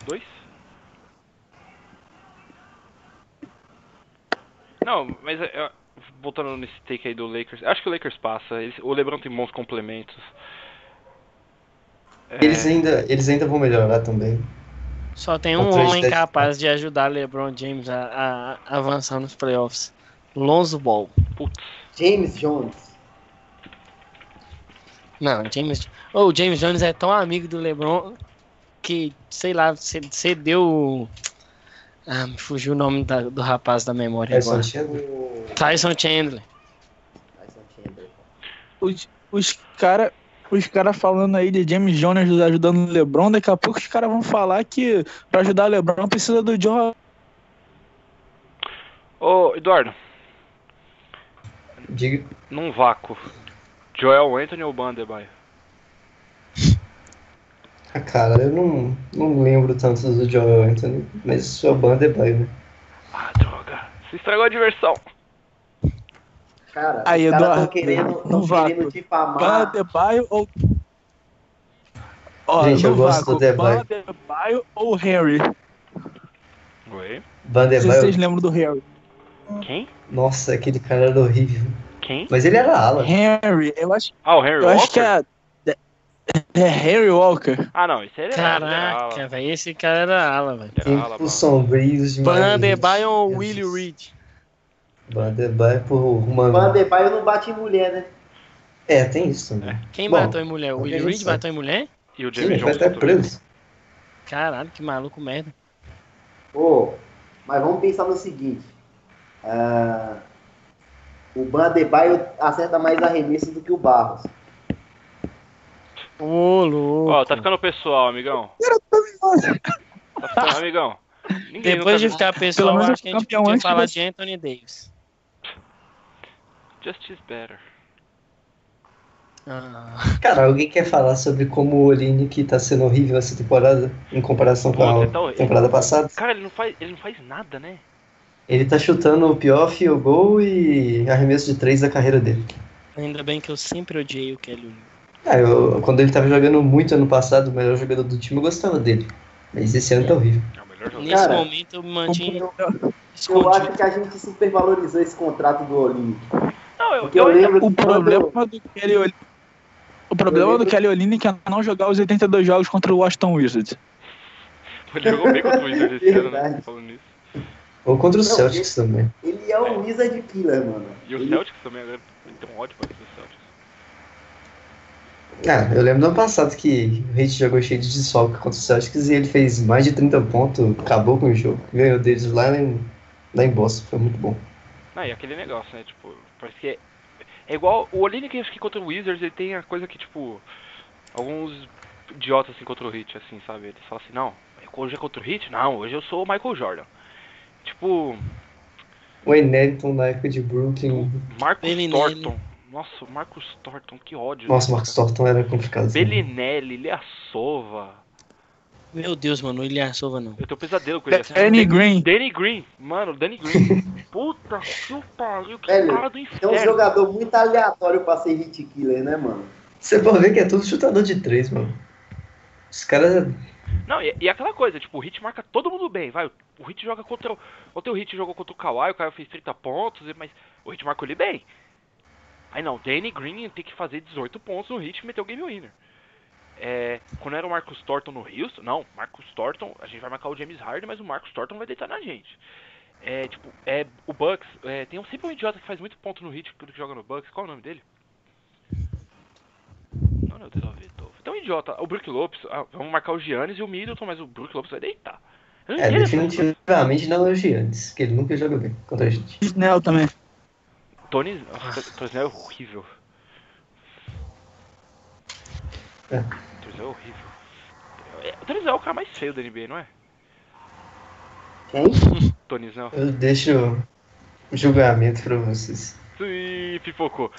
Dois? Não, mas é, é, voltando nesse take aí do Lakers, acho que o Lakers passa. Eles- o LeBron tem bons complementos. É, Eles ainda, eles ainda vão melhorar também. Só tem um homem capaz de ajudar LeBron James a, a avançar nos playoffs. Lonzo Ball. Putz. James Jones. Não, James. Oh, o James Jones é tão amigo do LeBron que, sei lá, ce- cedeu. Ah, me fugiu o nome da- do rapaz da memória Tyson agora. Chandler. Tyson Chandler. Tyson Chandler. Os, os caras os cara falando aí de James Jones ajudando o LeBron, daqui a pouco os caras vão falar que pra ajudar o LeBron precisa do Joe. Ô, Eduardo, Diga. num vácuo. Joel Anthony ou Bandebaio? Ah, cara, eu não, não lembro tanto do Joel Anthony, mas sua banda é Bandebaio, né? Ah, droga. Você estragou a diversão. Cara, Aí, os caras Eduardo, tão querendo, no tão vácuo. querendo difamar. Bandebaio ou. Ó, Gente, eu gosto do Adebayo. Bandebaio ou Harry? Oi? Não sei se vocês Bandebaio. lembram do Harry. Quem? Nossa, aquele cara era horrível. Quem? Mas ele era ala. Harry, eu acho, Ah, o Henry eu Walker? acho que é. É Harry Walker. Ah, não, esse era, ele era Caraca, velho, esse cara era ala, velho. Tempos sombrios demais. Bandebaio ou. Willie Reed? Bandebaio por uma. Bandebaio não bate em mulher, né? É, tem isso também. Quem Bom, matou em mulher? O Willie Reed sabe. matou em mulher? E o Sim, James vai Jones estar também. preso. Caralho, que maluco merda. Ô, Mas vamos pensar no seguinte. ah, o Ban Adebayo acerta mais arremesso do que o Barros. Ô, louco. Ó, tá ficando pessoal, amigão. Tá ficando, amigão. Ninguém Depois de ficar pessoal, acho que a gente campeão podia antes falar de Anthony Davis. Just is better. Ah, Cara, alguém quer falar sobre como o Olinick tá sendo horrível essa temporada em comparação com a tá temporada passada? Cara, ele não faz, ele não faz nada, né? Ele tá chutando o pior field goal e arremesso de três da carreira dele. ainda bem que eu sempre odiei o Kelly Oubre. Ah, eu, quando ele tava jogando muito ano passado, o melhor jogador do time, eu gostava dele. Mas esse ano tá horrível. É o melhor jogador. Nesse Cara, momento eu me mantinha Eu, eu acho que a gente supervalorizou esse contrato do Olinick. Não, eu, Porque eu lembro O que quando- problema do Kelly Olynyk o problema do Kelly Olynyk é não jogar os 82 jogos contra o Washington Wizards. Ele jogou bem contra o Wizards esse ano, né? Falando nisso. Ou contra os Não, Celtics também. Ele é um Wizard Killer, mano. E o Ele- Celtics também, agora ele tem um ódio pra. Ah, eu lembro do ano passado que o Heat jogou cheio de desfalque contra os Celtics e ele fez mais de 30 pontos, acabou com o jogo. Ganhou deles lá em, lá em Boston, foi muito bom. Não, e aquele negócio, né? Tipo, parece que é, é igual. O Olinick, acho que contra o Wizards, ele tem a coisa que, tipo. Alguns idiotas assim contra o Hit, assim, sabe? Eles falam assim: não, hoje é contra o Hit? Não, hoje eu sou o Michael Jordan. Tipo, O Enelton na época de Brooklyn. Marcus Bellinelli. Nossa, o Marcus Thornton, que ódio. Nossa, o Marcos Thornton era complicado. Bellinelli, Ilyasova. Meu Deus, mano, o Ilyasova não. Eu tenho pesadelo com ele. assim. Danny Green. Danny Green, mano, Danny Green. Puta que pariu, que Velho, cara do É um inferno. jogador muito aleatório pra ser hit killer, né, mano? Você pode ver que é tudo chutador de três, mano. Os caras. Não, e, e aquela coisa, tipo, o Hit marca todo mundo bem, vai. O Hit joga contra o. Ontem o Hit jogou contra o Kawhi, o Kawhi fez 30 pontos, mas o Hit marcou ele bem. Aí não, Danny Green tem que fazer 18 pontos no Hit e meter o game winner. É, quando era o Marcus Thornton no Houston, não, Marcus Thornton, a gente vai marcar o James Harden, mas o Marcus Thornton vai deitar na gente. É, tipo, é, o Bucks, é, tem um, sempre um idiota que faz muito ponto no Hit que joga no Bucks, qual é o nome dele? Não, não, Vitor. Tem um idiota, o Brook Lopes, ah, vamos marcar o Giannis e o Middleton, mas o Brook Lopes vai deitar. Eu não É, definitivamente não é o Giannis, que ele nunca joga bem contra a gente. Snell também. Tony, nossa, Tony Snell é horrível. É. Tony Snell é horrível. É, O Tony Snell é o cara mais feio da NBA, não é? Quem? Tony Snell. Eu deixo o julgamento pra vocês. Ih, pipocou.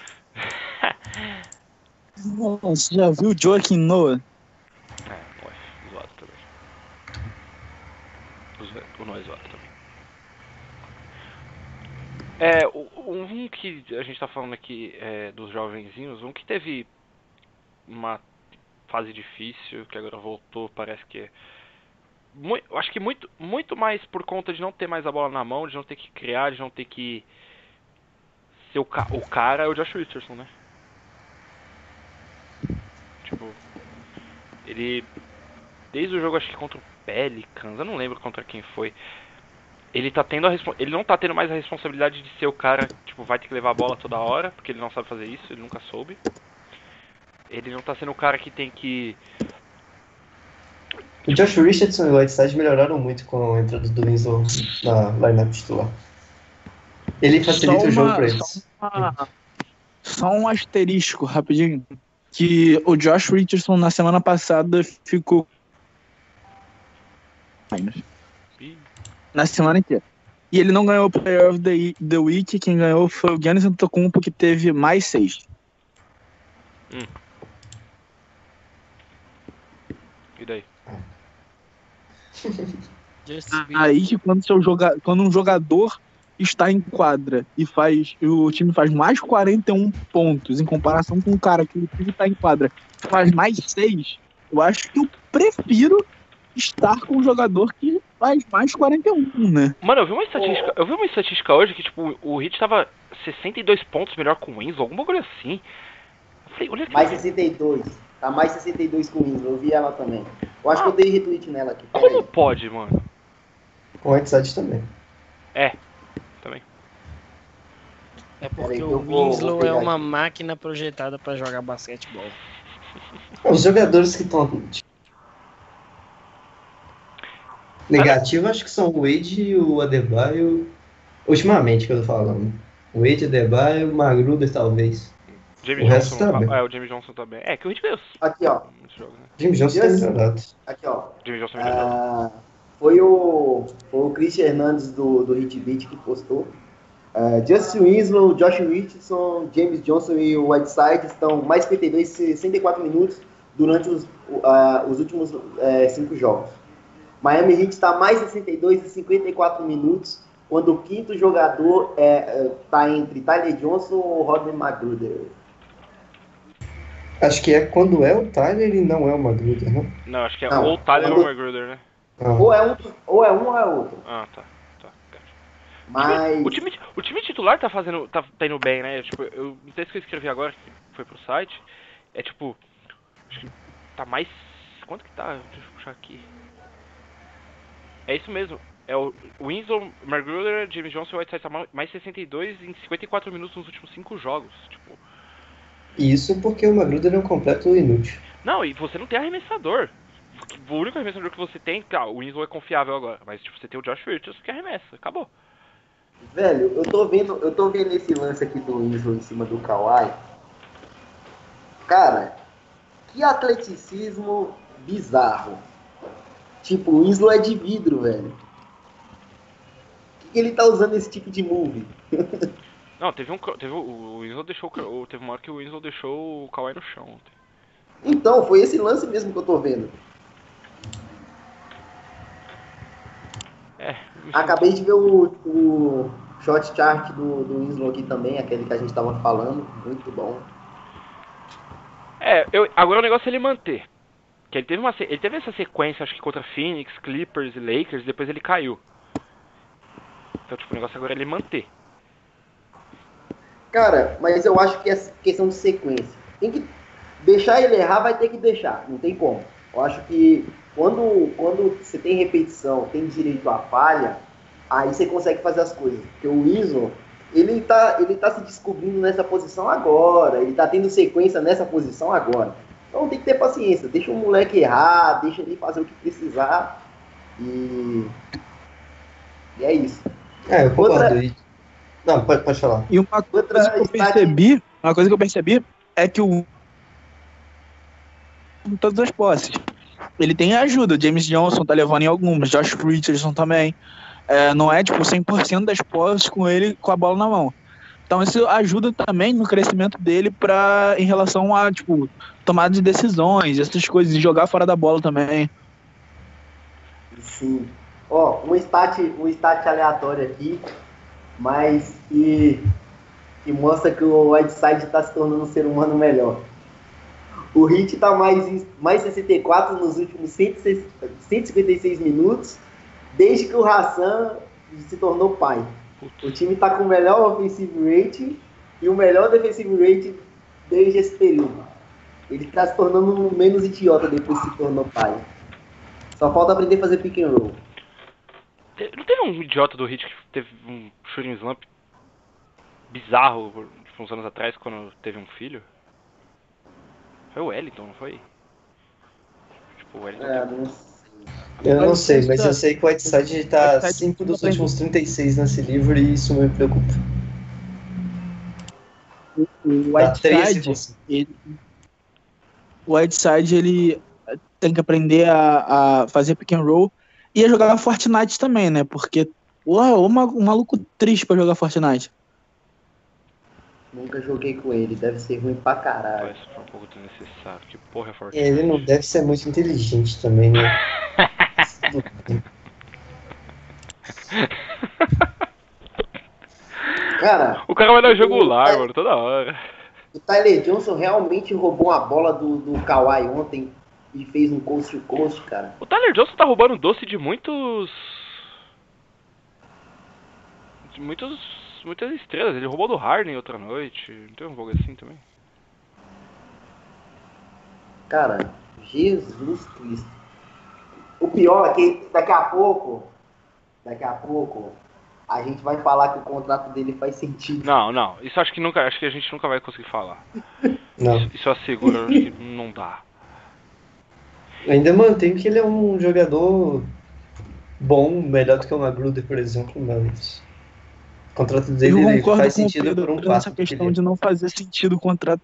Você já viu o Joaquim Noah? É, pô, é zoado também. O Noah é zoado também. É, um que a gente tá falando aqui é, dos jovenzinhos, um que teve uma fase difícil, que agora voltou, parece que. Mui- eu acho que muito, muito mais por conta de não ter mais a bola na mão, de não ter que criar, de não ter que ser o, ca o cara é o Josh Richardson, né? Tipo, ele desde o jogo acho que contra o Pelicans, eu não lembro contra quem foi. Ele tá tendo a respon- ele não tá tendo mais a responsabilidade de ser o cara, tipo, vai ter que levar a bola toda hora, porque ele não sabe fazer isso, ele nunca soube. Ele não tá sendo o cara que tem que O Josh Richardson e o Whiteside melhoraram muito com a entrada do Winslow na lineup titular. Ele facilita Só o jogo uma- pra só eles. uma- Só um asterisco, rapidinho. Que o Josh Richardson na semana passada ficou. Na semana inteira. E ele não ganhou o Player of the, the Week. Quem ganhou foi o Giannis Antetokounmpo, que teve mais seis. e daí? Just Aí que quando, seu joga... quando um jogador está em quadra e faz o time faz mais 41 pontos em comparação com um cara que o time está em quadra e faz mais 6, eu acho que eu prefiro estar com um jogador que faz mais 41, né? Mano, eu vi uma estatística, eu vi uma estatística hoje que tipo, o Hit tava 62 pontos melhor com o Winslow, alguma coisa assim. Eu falei, olha que Mais 62. Tá mais 62 com o Winslow. Eu vi ela também. Eu acho Ah. que eu dei retweet nela aqui. como Peraí. pode, mano? Com o Whiteside também. É. Também. É porque que o vou- Winslow vou é uma aqui. máquina projetada pra jogar basquetebol. Os jogadores que estão. Negativo acho que são o Wade e o Adebayo. Ultimamente que eu tô falando. O Wade, Adebayo, o Magruder talvez. James O resto Johnson. tá bem. ah, é, o James Johnson também. É, que o ganhou Aqui, ó. jogos, né? Jimmy Johnson tá melhorado. Aqui, ó. James Johnson é. Ah, foi o, foi o Christian Hernandes do, do Hit Beat que postou. Ah, Justin Winslow, Josh Richardson, James Johnson e o Whiteside estão mais 52 e 64 minutos durante os, ah, os últimos eh, cinco jogos. Miami Heat está mais 62 e 54 minutos, quando o quinto jogador está entre Tyler Johnson ou Rodney Magruder. Acho que é quando é o Tyler e não é o Magruder, não? Não, acho que é Não, ou o Tyler ou quando- o Magruder, né? Ah. Ou é um, ou é um ou é outro. Ah, tá. tá. Mas O time, o time titular tá fazendo. tá, tá indo bem, né? Tipo, eu, no texto que eu escrevi agora, que foi pro site, é tipo. Acho que tá mais. Quanto que tá? Deixa eu puxar aqui. É isso mesmo. É o Winslow, Magruder, James Johnson e Whiteside ma- mais 62 em 54 minutos nos últimos 5 jogos. Tipo. Isso porque o Magruder é um completo inútil. Não, e você não tem arremessador. O único arremessador que você tem, tá, o Winslow é confiável agora, mas tipo, você tem o Josh Richardson que arremessa, acabou. Velho, eu tô vendo, eu tô vendo esse lance aqui do Winslow em cima do Kawhi. Cara, que atleticismo bizarro. Tipo, o Winslow é de vidro, velho. Por que, ele tá usando esse tipo de move? Não, teve um. Teve, o- Winslow deixou. Teve uma hora que o Winslow deixou o Kawhi no chão ontem. Então, foi esse lance mesmo que eu tô vendo. É. Acabei de ver o, o shot chart do, do Winslow aqui também, aquele que a gente tava falando. Muito bom. É, eu, agora o negócio é ele manter. Que ele teve uma ele teve essa sequência, acho que contra Phoenix, Clippers e Lakers, depois ele caiu. Então, tipo, o negócio agora é ele manter. Cara, mas eu acho que é questão de sequência. Tem que deixar ele errar, vai ter que deixar, não tem como. Eu acho que quando, quando você tem repetição, tem direito à falha, aí você consegue fazer as coisas. Porque o Winslow, ele tá, ele tá se descobrindo nessa posição agora, ele tá tendo sequência nessa posição agora. Então tem que ter paciência, deixa o moleque errar, deixa ele fazer o que precisar e, e é isso. É, eu concordo. Outra- E- Não, pode, pode falar. E uma Outra coisa que eu percebi, uma coisa que eu percebi é que o em todas as posses. Ele tem ajuda, o James Johnson tá levando em algumas, Josh Richardson também. É, não é tipo 100% das posses com ele com a bola na mão. Então isso ajuda também no crescimento dele para em relação a tipo tomada de decisões, essas coisas, e jogar fora da bola também. Sim. Ó, um stat, um stat aleatório aqui, mas que, que mostra que o Whiteside está se tornando um ser humano melhor. O Hit está mais, mais 64 nos últimos 106 156 minutos, desde que o Hassan se tornou pai. O time está com o melhor offensive rating e o melhor defensive rating desde esse período. Ele está se tornando um menos idiota depois que se tornou pai. Só falta aprender a fazer pick and roll. Te- Não teve um idiota do Hit que teve um shooting slump bizarro tipo, uns anos atrás quando teve um filho? Foi o Wellington, não foi? Tipo, o Wellington É, teve- não. Eu não sei, mas eu sei que o Whiteside tá Whiteside 5 dos tá últimos 36 nesse livro e isso me preocupa. O Tá 13 Whiteside, ele, o Whiteside ele tem que aprender a, a fazer pick and roll e a jogar Fortnite também, né? Porque, porra, o ma- um maluco triste pra jogar Fortnite. Nunca joguei com ele, deve ser ruim pra caralho. Parece um pouco desnecessário. Que porra é forte. Ele não deve ser muito inteligente também, né? Cara, O cara vai dar jogo O- lar, é- mano, toda hora. o Tyler Johnson realmente roubou a bola do, do Kawhi ontem e fez um coast to coast, cara. O Tyler Johnson tá roubando doce de muitos. De muitos. Muitas estrelas. Ele roubou do Harden outra noite. Não tem um jogo assim também? Cara, Jesus Cristo. O pior é que daqui a pouco, daqui a pouco, a gente vai falar que o contrato dele faz sentido. Não, não. Isso acho que nunca. Acho que a gente nunca vai conseguir falar. Não. Isso, isso eu asseguro, eu acho que não dá. Eu ainda mantenho que ele é um jogador bom, melhor do que o Magruder, por exemplo, mas o contrato Eu dele ele concordo faz com o sentido Pedro por um nessa que questão ele- de não fazer sentido o contrato.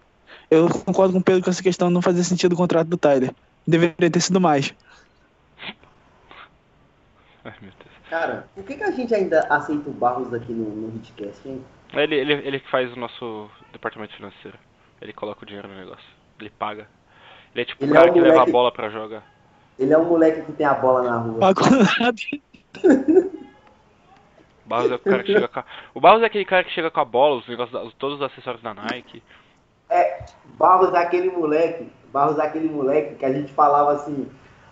Eu concordo com o Pedro com essa questão de não fazer sentido o contrato do Tyler. Deveria ter sido mais. Ai, meu Deus. Cara, por que, que a gente ainda aceita o Barros aqui no, no Hitcast, hein? Ele, ele, ele que faz o nosso departamento financeiro. Ele coloca o dinheiro no negócio. Ele paga. Ele é tipo Ele o cara é o que leva a moleque- bola pra jogar. Ele é um moleque que tem a bola na rua. Contrato- O Barros é o cara que chega com a... O Barros é aquele cara que chega com a bola, os negócios, todos os acessórios da Nike. Barros é aquele moleque, Barros é aquele moleque que a gente falava assim,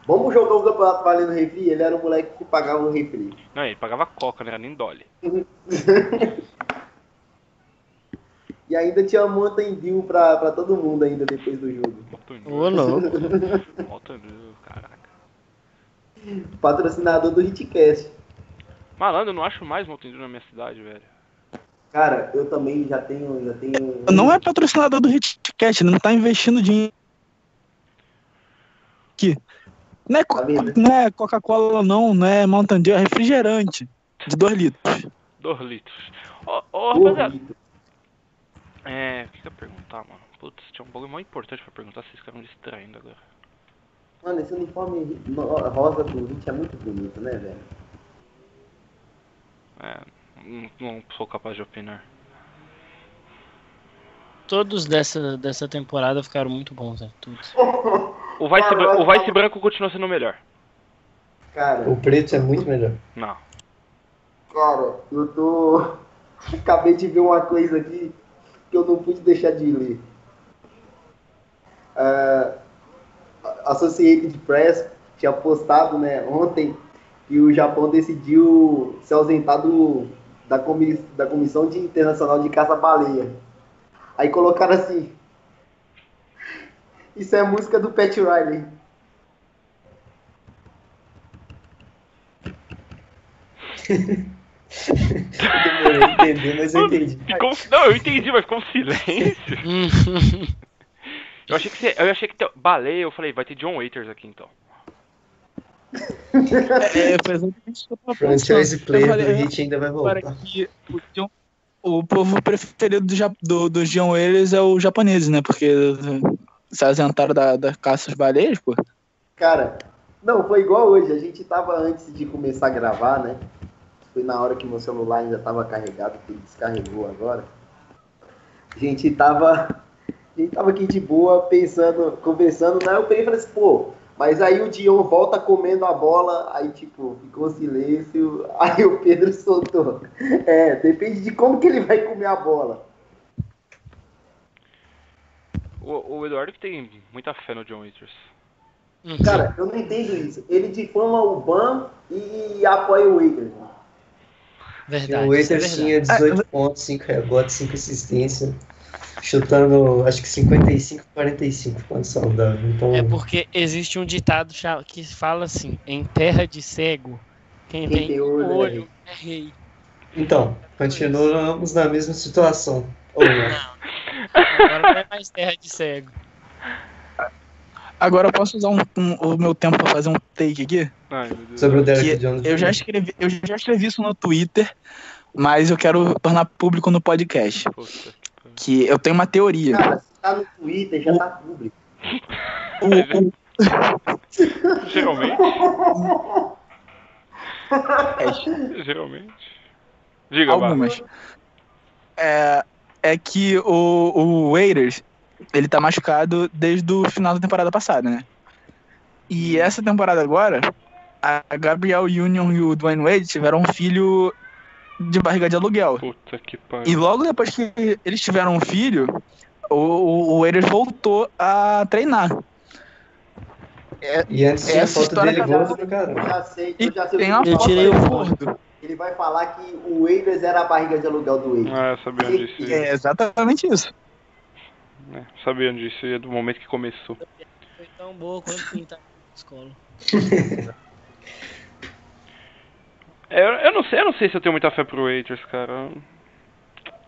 vamos jogar um campeonato valendo refri? Ele era o moleque que pagava o refri. Não, ele pagava coca, não era nem Dolly. E ainda tinha Mountain Dew pra, pra todo mundo ainda depois do jogo. Ô, louco. Dew, Mountain Dew, caraca. Patrocinador do Hitcast. Malandro, eu não acho mais Mountain Dew na minha cidade, velho. Cara, eu também já tenho, já tenho. Não é patrocinador do Hitcast, ele não tá investindo dinheiro. Aqui. Não é, Co- vendo? não é Coca-Cola, não, não é Mountain Dew, é refrigerante. De 2 litros. 2 litros. Ô, ô, Ô, rapaziada. É, o que, que eu ia perguntar, mano? Putz, tinha um bagulho muito importante pra perguntar, vocês ficaram distraindo agora. Mano, esse uniforme rosa do Hit é muito bonito, né, velho? É, não, não sou capaz de opinar. Todos dessa, dessa temporada ficaram muito bons, né? Todos. O Vice, Cara, o Vice Branco continua sendo o melhor. Cara, O preto é muito melhor. Não. cara, eu tô. Acabei de ver uma coisa aqui que eu não pude deixar de ler. A Associated Press tinha postado né, ontem que o Japão decidiu se ausentar do, da, comi- da Comissão de Internacional de Caça-Baleia. Aí colocaram assim. Isso é música do Pat Riley. Demorei a entender, mas eu entendi. Ficou, não, eu entendi, mas ficou um silêncio. Eu achei que você, eu achei que te, baleia, eu falei, vai ter John Waiters aqui então. É, foi exatamente isso que eu tava Franchise player falei, do Hit ainda vai voltar. o, John- o povo preferido do, do, do John Wales é o japonês, né? Porque se ausentaram da, da caça às baleias, pô. Cara, não, foi igual hoje. A gente tava antes de começar a gravar, né? Foi na hora que meu celular ainda tava carregado, que descarregou agora. A gente tava. A gente tava aqui de boa, pensando, conversando, né? Eu peguei e falei assim, pô, mas aí o Dion volta comendo a bola, aí tipo, ficou silêncio, aí o Pedro soltou. É, depende de como que ele vai comer a bola. O, o Eduardo que tem muita fé no John Waiters. Cara, eu não entendo isso. Ele difama o Ban e apoia o Wakers. verdade. o isso é tinha 18 pontos, 5 rebotes, 5 assistências, chutando acho que 55, 45 quando saudável. Então, É porque existe um ditado que fala assim: em terra de cego, quem Quem tem olho é olho é rei. então, continuamos na mesma situação. Ou não. Agora não é mais terra de cego. Agora eu posso usar um- um- o meu tempo pra fazer um take aqui? Ai, meu Deus. Sobre o Derek Que Jones. eu já escrevi, eu já escrevi isso no Twitter, mas eu quero tornar público no podcast. Puta. Que eu tenho uma teoria. Cara, se tá no Twitter, já tá público. O- o- Geralmente. Geralmente. Diga, algumas. É, é que o, o Waiters, ele tá machucado desde o final da temporada passada, né? E essa temporada agora, a Gabriel Union e o Dwayne Wade tiveram um filho de barriga de aluguel. Puta que E pariu. logo depois que eles tiveram um filho, o, o, o Waiters voltou a treinar. E antes tinha a Essa foto história dele que eu gordo pra Eu caramba. já sei, E eu já sei Eu foto tirei o gordo. Ele vai falar que o Waivers era a barriga de aluguel do Waivers. Ah, eu sabia onde isso ia. É exatamente isso. É, sabia onde isso ia do momento que começou. Foi tão boa quanto pintar na escola. É, eu, eu não sei, eu não sei se eu tenho muita fé pro Waiters, cara.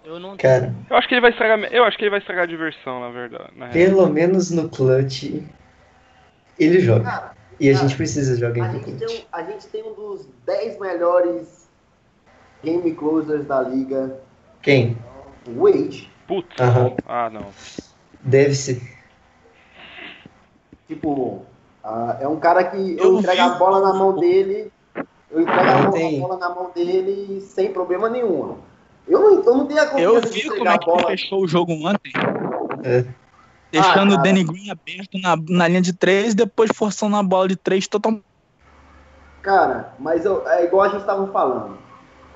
Eu não tenho. Cara, Eu acho que ele vai estragar, eu acho que ele vai estragar a diversão, na verdade. Na real. pelo menos no clutch, ele joga. Cara, E a gente precisa A com gente, clutch. tem um, a gente tem um dos 10 melhores game closers da liga, Quem? o Wade. Putz. Ah, não. Deve ser. Tipo, ah, é um cara que eu, Eu entrego vi- a bola na mão dele, eu entrego a Não bola, tem. a bola na mão dele sem problema nenhum. Eu não, eu não tenho a Eu confiança de vi como é a que bola. fechou o jogo ontem. É. Deixando Ah, o. Danny Green aberto na, na linha de três, depois forçando a bola de três totalmente. Cara, mas eu- é igual a gente estava falando.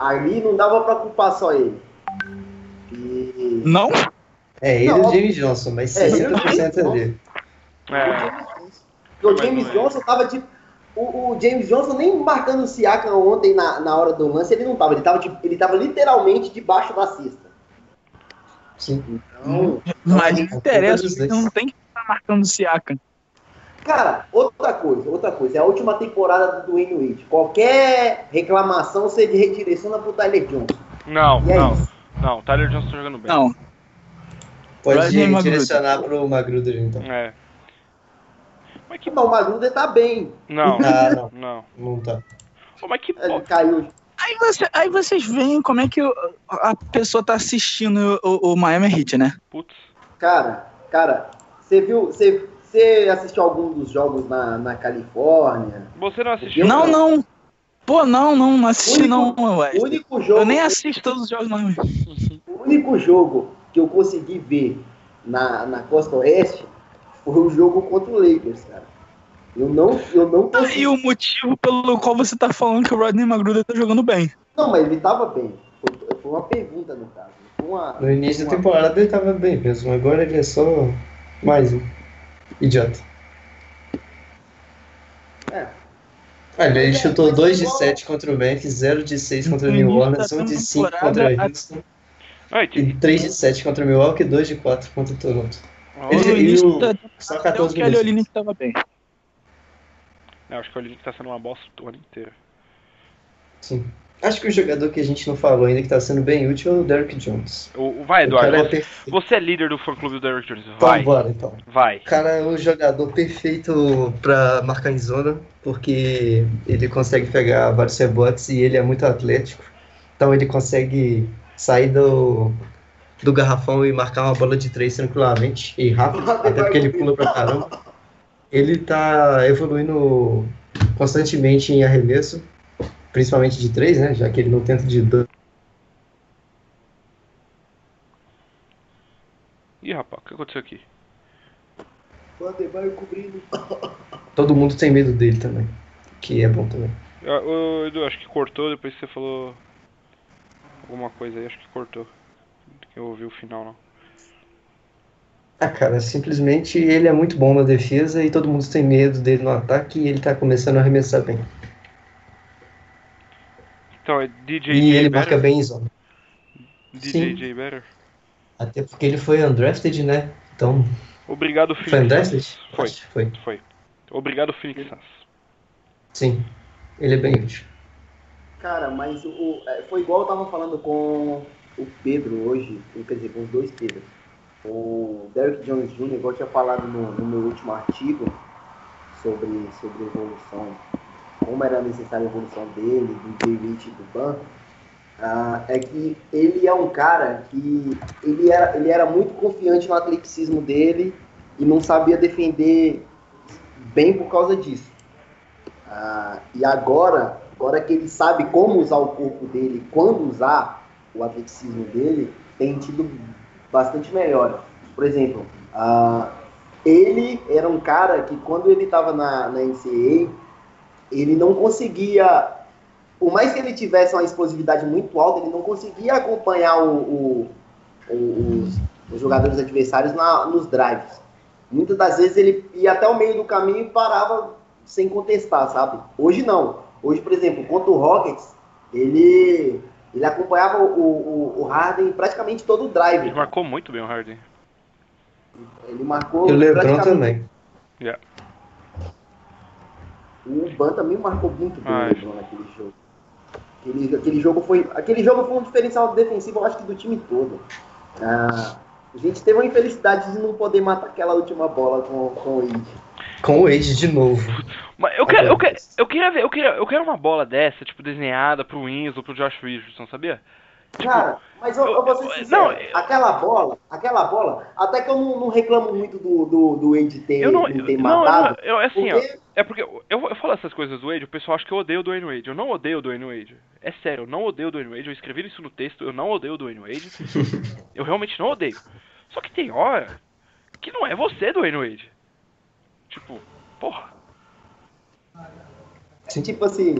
Ali não dava pra culpar só ele. E... Não? É, ele e Não, o James Johnson, mas É, 60% é ele- dele. É, Porque o James é. Johnson tava tipo. O, o James Johnson nem marcando o Siakam ontem na, na hora do lance, ele não tava. Ele tava, tipo, ele tava literalmente debaixo da cesta. Sim. Então, Mas Não, não interessa, dois. não tem que estar marcando o Siakam. Cara, outra coisa, outra coisa. É a última temporada do Dwayne Wade. Qualquer reclamação você redireciona pro Tyler Johnson. não, é não. isso. Não, o Tyler Johnson tá jogando bem. Não, Pode Magruder. direcionar pro Magruder, então. É. Mas que. Não, o Magruder tá bem. Não, Ah, não. não. Não tá. Pô, mas que. Ele caiu. Aí, você- aí vocês veem como é que a pessoa tá assistindo o, o Miami Heat, né? Putz. Cara, cara, você viu. Você, você assistiu algum dos jogos na, na Califórnia? Você não assistiu? Não, não. não. Pô, não, não, não assisti Único- não, ué. O único jogo. Eu nem assisto todos os jogos não. O único jogo que eu consegui ver na, na Costa Oeste foi o jogo contra o Lakers, cara. Eu não, eu não Ah, consegui. E o motivo pelo qual você tá falando que o Rodney Magruder tá jogando bem. Não, mas ele tava bem. Foi, foi uma pergunta no caso. Uma, No início da uma- temporada ele tava bem mesmo, agora ele é só mais um. Idiota. É. Olha, ele É, chutou mas 2 de igual- 7 contra o Memphis, 0 de 6 contra o New início Orleans, da 1 de 5 temporada, contra a- Houston, e 3 de 7 contra o Milwaukee e 2 de 4 contra o Toronto. Ele- e início o- da Só até o 14 Kelly minutos. Olynyk tava bem. Eu acho que o Olinick tá sendo uma bosta o ano inteiro. Sim. Acho que o jogador que a gente não falou ainda que tá sendo bem útil é o Derrick Jones. O, o- vai, O Eduardo. cara é Você, é líder do fã clube do Derrick Jones. Então, Vai. bora então. Vai. O cara é o jogador perfeito pra marcar em zona, porque ele consegue pegar vários rebotes e ele é muito atlético. Então ele consegue sair do, do garrafão e marcar uma bola de três tranquilamente e rápido, até porque ele pula pra caramba. Ele tá evoluindo constantemente em arremesso, principalmente de três, né? Já que ele não tenta de dois. Ih, rapaz, o que aconteceu aqui? Vanderbilt cobrindo. Todo mundo tem medo dele também, que é bom também. Eu, eu- Edu, acho que cortou, depois você falou alguma coisa aí, acho que cortou. Eu ouvi o final, não. Ah, cara, simplesmente ele é muito bom na defesa e todo mundo tem medo dele no ataque e ele tá começando a arremessar bem. Então, é DJ E ele marca bem em zona. DJ Sim. Better? Até porque ele foi undrafted, né? Então, Obrigado, foi Phoenix undrafted? Foi, Acho que foi. foi. Obrigado, Phoenix Suns. Sim, ele é bem útil. Cara, mas o, o- é, foi igual eu tava falando com o Pedro hoje, quer dizer, com os dois Pedros. O Derrick Jones Jr., igual eu tinha falado no, no meu último artigo sobre, sobre evolução, como era necessária a evolução dele, do Rich e do Ban, ah, é que ele é um cara que ele era, ele era muito confiante no atleticismo dele e não sabia defender bem por causa disso. Ah, e agora, agora que ele sabe como usar o corpo dele, quando usar o atleticismo dele, tem tido bastante melhora. Por exemplo, ah, ele era um cara que quando ele estava na, na NCAA, ele não conseguia, por mais que ele tivesse uma explosividade muito alta, ele não conseguia acompanhar o, o- o- os, os jogadores adversários na- nos drives. Muitas das vezes ele ia até o meio do caminho e parava sem contestar, sabe? Hoje não. Hoje, por exemplo, contra o Rockets, ele, ele acompanhava o, o, o Harden praticamente todo o drive. Ele marcou muito bem o Harden. Ele marcou. E o Lebron praticamente- também. O Ban também marcou muito bem naquele jogo. Aquele, aquele jogo foi. Aquele jogo foi um diferencial defensivo, eu acho que do time todo. Ah, a gente teve uma infelicidade de não poder matar aquela última bola com, com o Id. Com o Wade de novo. Mas eu quero, eu quero, eu queria ver, eu queria, eu quero uma bola dessa, tipo, desenhada pro Winslow, pro Josh Richardson, sabia? Tipo, Cara, mas eu, eu vou ser sincero, não, eu- aquela bola, aquela bola, até que eu não, não reclamo muito do, do, do Wade ter, eu não, não ter não, matado. eu, eu, assim, ó, porque- é porque eu, eu, eu falo essas coisas do Wade, o pessoal acha que eu odeio o Dwayne Wade. Eu não odeio o Dwayne Wade. É sério, eu não odeio o Dwayne Wade. Eu escrevi isso no texto, eu não odeio o Dwayne Wade. eu realmente não odeio. Só que tem hora que não é você, Dwayne Wade. Tipo, porra. Tipo assim,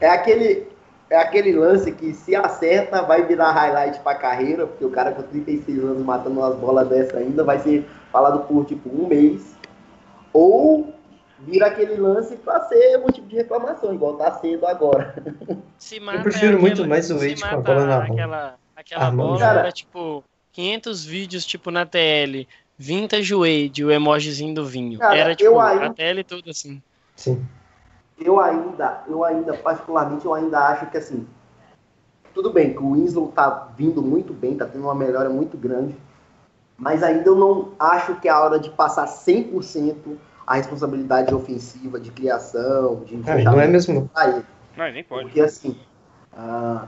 é aquele, é aquele lance que se acerta vai virar highlight pra carreira, porque o cara com 36 anos matando umas bolas dessa ainda vai ser falado por tipo um mês. Ou vira aquele lance pra ser motivo de reclamação, igual tá sendo agora. Se mata prefiro é muito aquela- mais o Wade com a bola na mão. Aquela, aquela bola já. era tipo 500 vídeos, tipo, na TL. Vintage Wade, o emojizinho do vinho. Cara, era tipo eu ainda- a TL toda assim. Sim. Eu ainda, eu ainda, particularmente, eu ainda acho que assim, tudo bem que o Winslow tá vindo muito bem, tá tendo uma melhora muito grande, mas ainda eu não acho que é a hora de passar 100% a responsabilidade ofensiva, de criação, de não é mesmo não. pra ele. Não, nem pode. Porque assim, ah,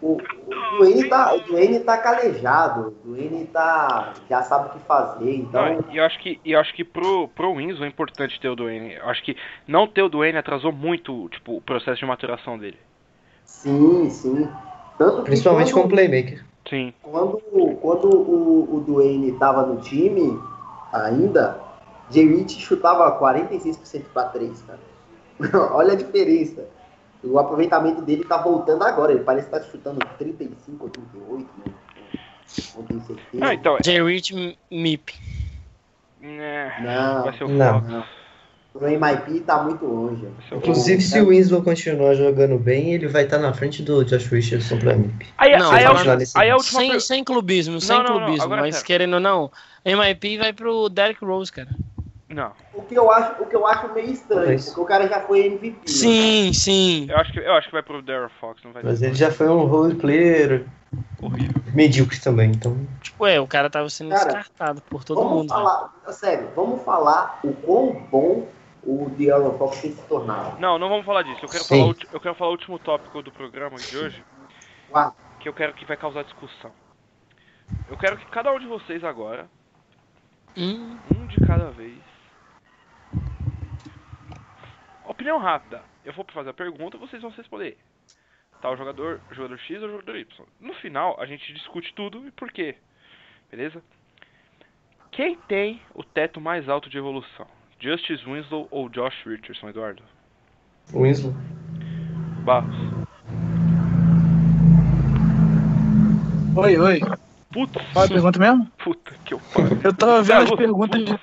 o, o Duane tá, o Duane tá calejado, o Duane tá, já sabe o que fazer, então... Não, e eu acho que, e eu acho que pro, pro Winslow é importante ter o Dwayne. Eu acho que não ter o Dwayne atrasou muito, tipo, o processo de maturação dele. Sim, sim. Tanto Principalmente quando- com o playmaker. Sim. Quando, quando o, o Duane estava no time, ainda, Jay Rich chutava 46% para 3, cara. Olha a diferença. O aproveitamento dele tá voltando agora. Ele parece estar chutando 35 ou 38, né? Não tenho certeza. Ah, então, J. Rich MIP. é, Não, vai ser o Não. Não. O MIP tá muito longe. Inclusive, se o Winslow continuar jogando bem, ele vai estar na frente do Josh Richardson pra mim. Aí, Não, aí, a falando- última, nesse- aí a última Sem, sem clubismo, sem não, não, clubismo. é mas querendo ou não, MIP vai pro Derrick Rose, cara. Não, O que eu acho, o que eu acho meio estranho, Talvez. porque o cara já foi MVP. né? Sim, sim. eu acho que, eu acho que vai pro Darren Fox, não vai Mas ele já foi um role player horrível. medíocre também, então. Tipo, é, o cara tava sendo Cara, descartado por todo vamos mundo. né? falar, sério, vamos falar o quão bom o De'Aaron Fox tem se tornado. Não, não vamos falar disso. Eu quero Sim. falar, eu quero falar o último tópico do programa de hoje, Uau. que eu quero que vai causar discussão. Eu quero que cada um de vocês agora, Hum, um de cada vez. Opinião rápida. Eu vou fazer a pergunta, vocês vão responder. Tá o jogador, jogador X ou jogador Y. No final, a gente discute tudo e por quê. Beleza? Quem tem o teto mais alto de evolução? Justice Winslow ou Josh Richardson, Eduardo? Winslow. Barros. Oi, oi. Putz, Qual é a pergunta mesmo? puta que eu pariu. Eu tava vendo as perguntas Lu-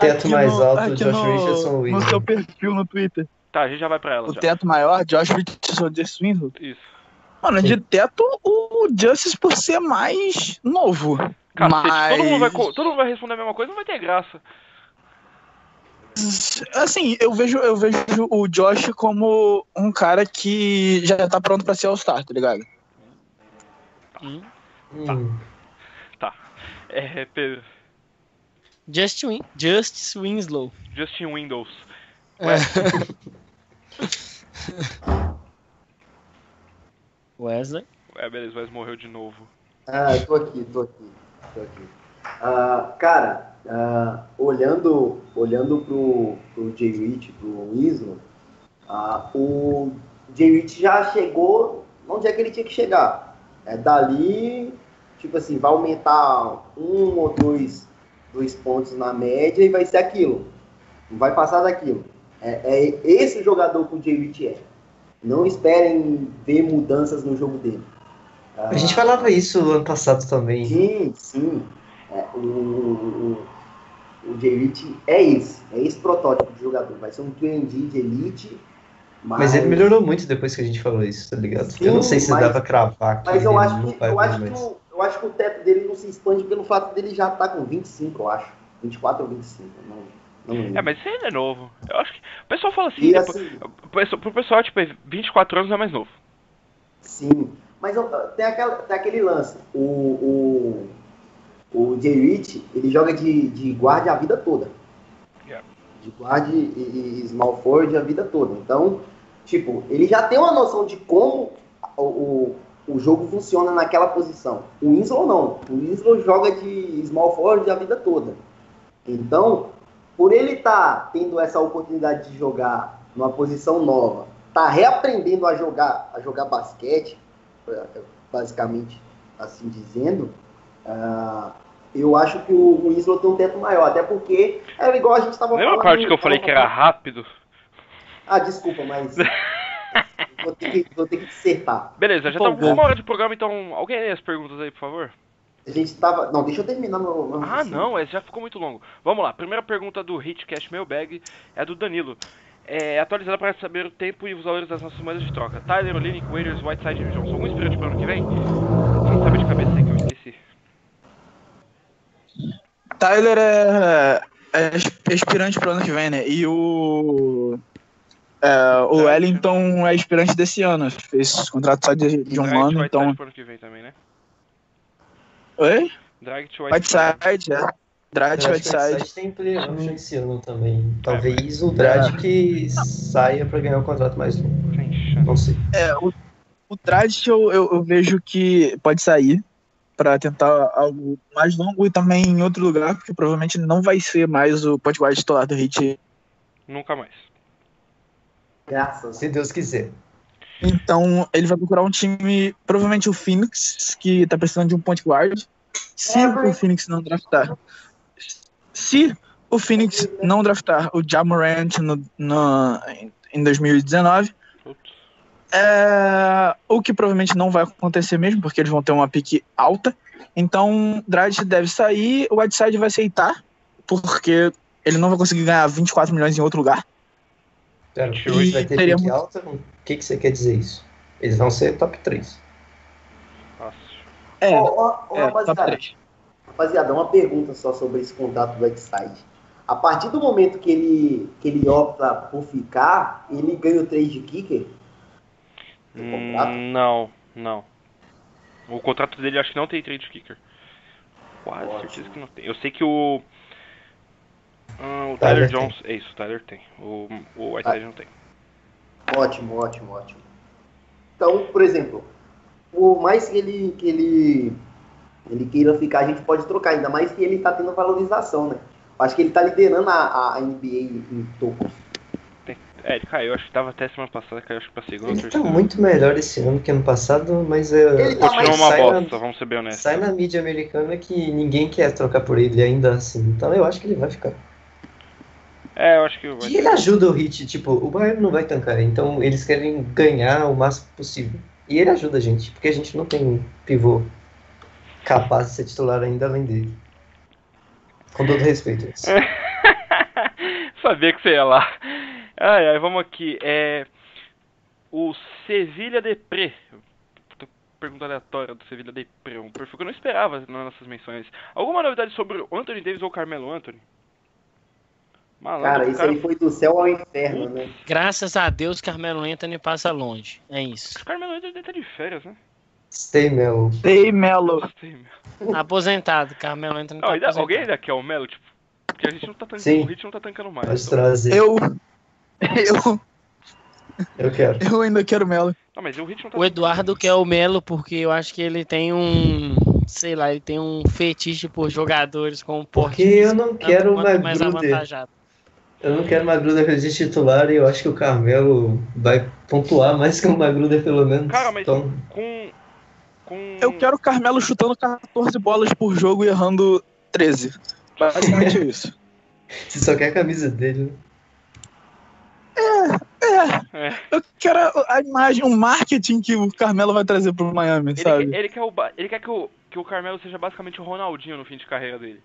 Teto aqui mais no- alto, aqui Josh no- Richardson ou No Winslow. seu perfil no Twitter. Tá, a gente já vai pra ela. O já. teto maior, Josh Richardson ou Jesse Winslow. Isso. Mano, Sim. de teto, o Justice por ser mais novo. Cacete, Mas, todo, mundo vai, todo mundo vai responder a mesma coisa, não vai ter graça. assim, eu vejo, eu vejo o Josh como um cara que já tá pronto pra ser All-Star, tá ligado? hum. Hum. É, Pedro. Just Win Justice Winslow. Justin Windows. É. Wesley. É, beleza, mas morreu de novo. Ah, eu tô aqui, tô aqui, tô aqui. Ah, cara, ah, olhando, olhando pro, pro Jay Rich, pro Winslow, ah, o Jay Rich já chegou onde é que ele tinha que chegar. É dali, tipo assim, vai aumentar um ou dois, dois pontos na média e vai ser aquilo. Não vai passar daquilo. É, é esse jogador que o Jay Rich é. Não esperem ver mudanças no jogo dele. A gente falava isso ano passado também. Sim, sim. É, o, o, o, é esse. É esse protótipo de jogador. Vai ser um 2D de elite. Mas, Mas ele melhorou muito depois que a gente falou isso, tá ligado? eu não Sim, sei se mas- dá pra cravar que Mas eu acho que, eu acho que, o, eu acho que o teto dele não se expande pelo fato dele já estar com 25, eu acho. 24 ou 25. Não. É, mas você ainda é novo. Eu acho que. O pessoal fala assim, depois- assim, o pessoal- pro pessoal, tipo, 24 anos é mais novo. Sim, mas tem, aquela, tem aquele lance. O, o, o Jay Rich, ele joga de, de guarda a vida toda. Yeah. de guard e, e small forward a vida toda. Então, tipo, ele já tem uma noção de como o, o, jogo funciona naquela posição. O Winslow não. O Winslow joga de small forward a vida toda. Então, por ele estar tá tendo essa oportunidade de jogar numa posição nova, tá reaprendendo a jogar, a jogar basquete, basicamente assim dizendo, uh, eu acho que o Winslow tem um teto maior, até porque é igual a gente estava falando. Lembra a parte que eu falei que era rápido? Ah, desculpa, mas vou, ter que, vou ter que dissertar. Beleza, já tá uma hora de programa, então alguém lê as perguntas aí, por favor? A gente tava. Não, deixa eu terminar meu. meu ah, não, esse já ficou muito longo. Vamos lá, primeira pergunta do Hitcast Mailbag é do Danilo. É atualizada para saber o tempo e os valores das nossas moedas de troca. Tyler, Olinick, Waiters, Whiteside e Johnson. Algum inspirante para o ano que vem? Quem sabe de cabeça aí que eu esqueci. Tyler é, é aspirante para o ano que vem, né? E o. É, o Wellington é aspirante desse ano. Fez contrato só de, de um ano, então. Pro ano que vem também, né? Oi? Dragic Whiteside, Whiteside é. Dragic Whiteside. tem play esse ano também. Talvez é, o Dragic é. saia para ganhar um contrato mais longo. Não sei. É, o, o Dragic eu, eu, eu vejo que pode sair para tentar algo mais longo e também em outro lugar, porque provavelmente não vai ser mais o point guard titular do Hit. Nunca mais. Graças. Se Deus quiser. Então, ele vai procurar um time, provavelmente o Phoenix, que tá precisando de um point guard. Se é, o Phoenix não draftar. Se o Phoenix não draftar o Jamorant no, no, em 2019, é, o que provavelmente não vai acontecer mesmo, porque eles vão ter uma pique alta. Então, Dragic deve sair, o Whiteside vai aceitar, porque ele não vai conseguir ganhar 24 milhões em outro lugar. Pera, e vai ter teria pique alta? O que, que você quer dizer isso? Eles vão ser top 3. É, oh, oh, é top 3. Rapaziada, uma pergunta só sobre esse contrato do Whiteside. A partir do momento que ele, que ele opta por ficar, ele ganha o 3 de kicker? Hum, não, não. O contrato dele acho que não tem trade kicker. Quase Ótimo. certeza que não tem. Eu sei que o. Ah, o Tyler, Tyler Jones. Tem. É isso, o Tyler tem. O, o Whiteside ah. não tem. Ótimo, ótimo, ótimo. Então, por exemplo, por mais que ele, que ele, ele queira ficar, a gente pode trocar, ainda mais que ele está tendo valorização, né? Acho que ele está liderando a, a NBA em, tocos. É, ele caiu, acho que tava até semana passada, caiu acho que pra segunda Ele tá muito melhor esse ano que ano passado, mas é. Ele tá continua uma bosta, na, vamos ser bem honestos. Sai na mídia americana que ninguém quer trocar por ele ainda assim. Então eu acho que ele vai ficar. É, eu acho que. E ele ajuda o Hit, tipo, o Bayern não vai tancar, então eles querem ganhar o máximo possível. E ele ajuda a gente, porque a gente não tem um pivô capaz de ser titular ainda além dele. Com todo respeito. Sabia que você ia lá. Ai, ai, vamos aqui. É, o Sevilha Depré. Pergunta aleatória do Sevilha Depré. Um perfil que eu não esperava nas nossas menções. Alguma novidade sobre o Anthony Davis ou Carmelo Anthony? Malandro, cara, isso cara... aí foi do céu ao inferno, né? Graças a Deus, Carmelo Anthony passa longe. É isso. Carmelo Anthony tá de férias, né? Stay Melo. Stay Melo. Aposentado. Carmelo Anthony tá não, ainda, Alguém ainda quer o Melo? Tipo, porque a gente não tá tancando, Sim. o Hit não tá tancando mais. Pode então. trazer. Eu, eu. Eu quero. Eu ainda quero Melo. Não, mas o, tá o Eduardo quer o Melo porque eu acho que ele tem um. Sei lá, ele tem um fetiche por jogadores com Porque eu não quero uma mais avantajado. Eu não quero Magruder de titular e eu acho que o Carmelo vai pontuar mais que o Magruder, pelo menos. Cara, mas então... com, com. Eu quero o Carmelo chutando 14 bolas por jogo e errando 13. Basicamente é isso. Você só quer a camisa dele, né? É, é, é. Eu quero a imagem, o marketing que o Carmelo vai trazer pro Miami, ele sabe? Quer, ele quer, o, ele quer que, o, que o Carmelo seja basicamente o Ronaldinho no fim de carreira dele.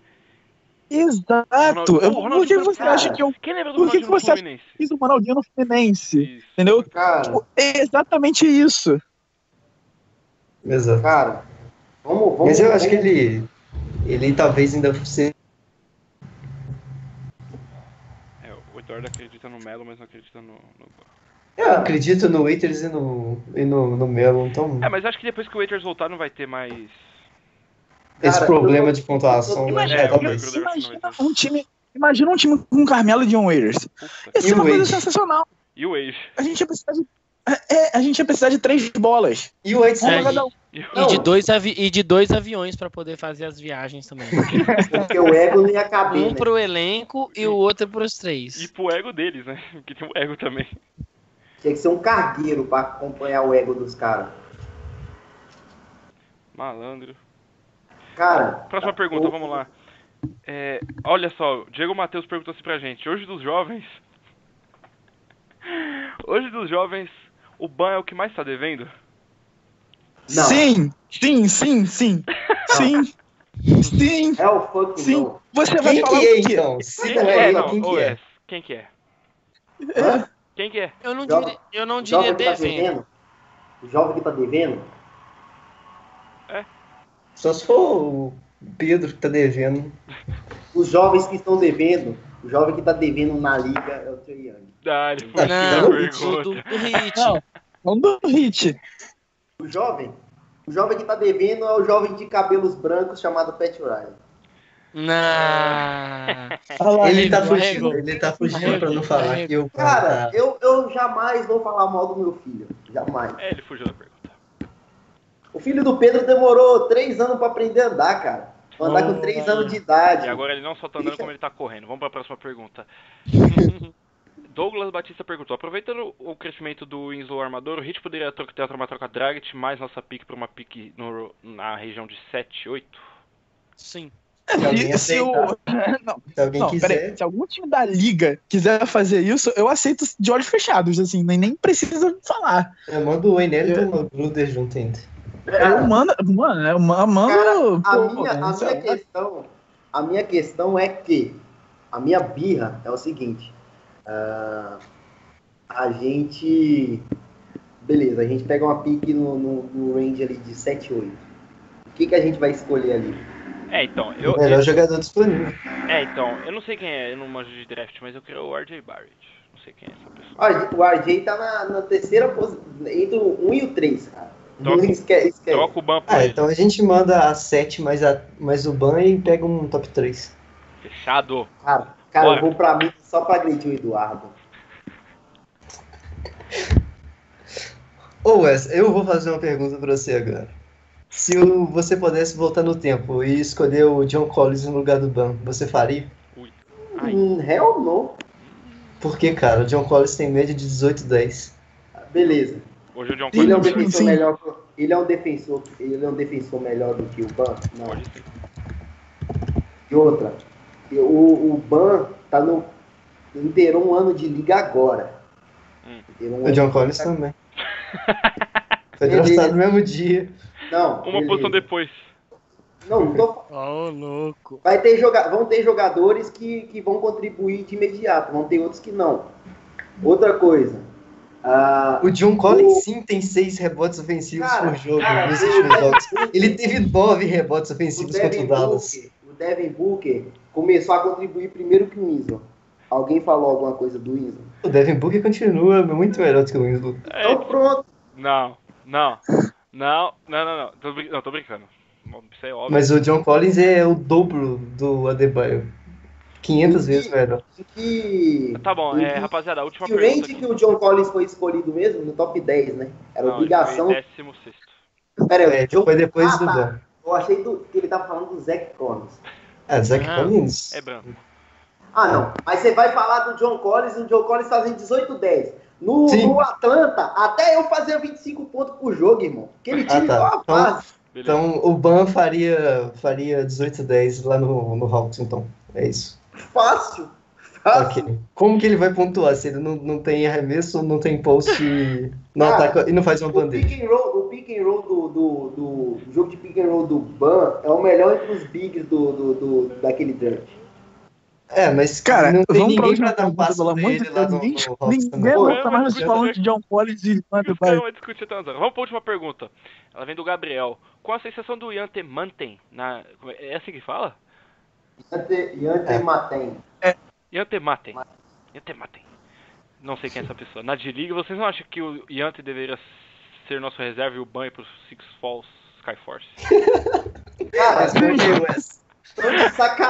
Exato! Eu, por que você cara, acha que eu. Quem lembra do por que, que você acha que fiz o Ronaldinho no Fluminense? Isso. Entendeu? Cara, tipo, é exatamente isso. Exato. Cara, vamos, vamos. Mas eu acho que ele. Ele talvez ainda seja Eduardo acredita no Melo, mas não acredita no. no... Eu acredito no Waiters e no, e no, no Melo, então. É, mas acho que depois que o Waiters voltar não vai ter mais. Esse Cara, problema eu... de pontuação, imagina? Talvez. Imagina um time. Imagina um time com Carmelo e John Waiters. Isso E é uma coisa Wade? sensacional. E o Age. A gente ia precisar de. É, a gente ia precisar de três bolas. E o Wade É, cada um. E E de, dois avi- e de dois aviões pra poder fazer as viagens também. Porque o ego não ia caber, Um né? pro elenco e o outro pros E três. pro ego deles, né? Que tem o ego também. Tinha que ser um cargueiro pra acompanhar o ego dos caras. Malandro. Cara, Próxima pergunta, vamos lá. É, olha só, o Diego Matheus perguntou assim pra gente. Hoje dos jovens. Hoje dos jovens, o Ban é o que mais tá devendo? Não. Sim, sim, sim, sim. Sim. Sim, é o fucking sim. não. Você vai Quem falar que é, então? Quem que não é? é Não, quem que é? Wes, Quem que é? Hã? Quem que é? Eu não Jovem- eu não O diria jovem que tá devendo. devendo. O jovem que tá devendo. Só se for o Pedro que tá devendo. Os jovens que estão devendo. O jovem que tá devendo na liga é o Trae Young. Ah, ele Não, fugiu Não, da do, do, do hit. Não. Não do hit. O jovem? O jovem que tá devendo é o jovem de cabelos brancos chamado Pat Riley. Não. Lá, Ele tá fugindo, ele tá fugindo pra não falar que o Cara, eu, eu jamais vou falar mal do meu filho. Jamais. É, ele fugiu da pergunta. O filho do Pedro demorou três anos pra aprender a andar, cara. Pra andar com três anos de idade. E agora ele não só tá andando como ele tá correndo. Vamos pra próxima pergunta. Douglas Batista perguntou: aproveitando o crescimento do Winslow Armador, o Hit poderia ter uma troca Dragic mais nossa pick pra uma pick no- na região de 7, 8? Sim. Se alguém Se, o... Não, Se alguém não, peraí. Se algum time da liga quiser fazer isso, eu aceito de olhos fechados, assim, nem, nem precisa falar. Eu mando o Enel e o Bluder junto ainda. Eu mando, mano, eu ma- mando. Cara, a pô, minha, a minha é- questão, a minha questão é que a minha birra é o seguinte. ah, a gente. Beleza, a gente pega uma pique no, no, no range ali de 7, 8. O que, que a gente vai escolher ali? É, então, eu, o melhor jogador disponível. é, então, eu não sei quem é, eu não manjo de draft, mas eu quero o RJ Barrett. Não sei quem é essa pessoa. O RJ tá na, na terceira posição, entre o 1 e o 3, cara. Troca- esquece. esquece. Troca o ban por Ah, ele. então a gente manda a 7 mais, a, mais o ban e pega um top 3. Fechado. Cara, cara Bora. eu vou pra mim só pra agredir o Eduardo. Ô Wes, eu vou fazer uma pergunta pra você agora. Se o- você pudesse voltar no tempo e escolher o John Collins no lugar do Ban, você faria? Ai. Hum, hell não. Por que, cara? O John Collins tem média de 18 10. Beleza. Hoje o John Ele é um Collins defensor sim. melhor. Ele é um defensor. Ele é um defensor melhor do que o Ban? Não. pode ser. E outra. O, o Ban tá no. Inteirou um ano de liga agora. Hum. Um O John Collins também. Foi Beleza. draftado no mesmo dia. Não. Uma beleza. posição depois. Não, não tô Ô, louco. Vai ter joga... Vão ter jogadores que, que vão contribuir de imediato, vão ter outros que não. Outra coisa. Ah, O John Collins O- sim tem 6 rebotes ofensivos Cara, por jogo cara, o últimos jogos. Ele teve 9 rebotes o ofensivos contra o Dallas. Booker, o Devin Booker começou a contribuir primeiro que o Winslow. Alguém falou alguma coisa do Winslow? O Devin Booker continua muito melhor do que o Winslow. É, Então pronto. não, não, não, não, não, não. Tô, brin- não, tô brincando. Isso é óbvio. Mas o John Collins é o dobro do Adebayo. 500 vezes melhor. Que, Tá bom, é, que- rapaziada, a última que range pergunta. que aqui. o John Collins foi escolhido mesmo? No top 10, né? Era Não, obrigação. ele foi 16. Pera aí, É, John... foi depois Ah, do tá. Ban. Eu achei do- que ele tava falando do Zach Collins. Ah, Zach Ah. Collins. É branco. Ah, não. Mas você vai falar do John Collins e o John Collins fazendo 18-10. No, no Atlanta, até eu fazia 25 pontos por jogo, irmão. Aquele Ah, time tá. foi uma Então- fase. Beleza. Então o Ban faria, faria 18-10 lá no, no Hawks, então. É isso. Fácil. Fácil. Ok. Como que ele vai pontuar se ele não, não tem arremesso, não tem post e não Cara, ataca e não faz uma O bandeja? pick and roll, o pick and roll do, do, do o jogo de pick and roll do Ban é o melhor entre os bigs do, do, do- daquele draft. É, mas Cara, não tem ninguém pra dar um passo pelo pra amor de ele lá Deus. no, Ninguém, no ninguém Pô, aguenta mais falando de John Collins e horas. Vamos pra última pergunta. Ela vem do Gabriel. Qual a sensação do Ian Mantem na. como É é assim que fala? Yante, Yante É. Matem. Ian Matem. Ian Matem. Não sei quem é essa pessoa. Na D-League, vocês não acham que o Yante deveria ser nosso reserva e o banho pro Six Falls Skyforce? Cara, que, Wes? tô de sacanagem.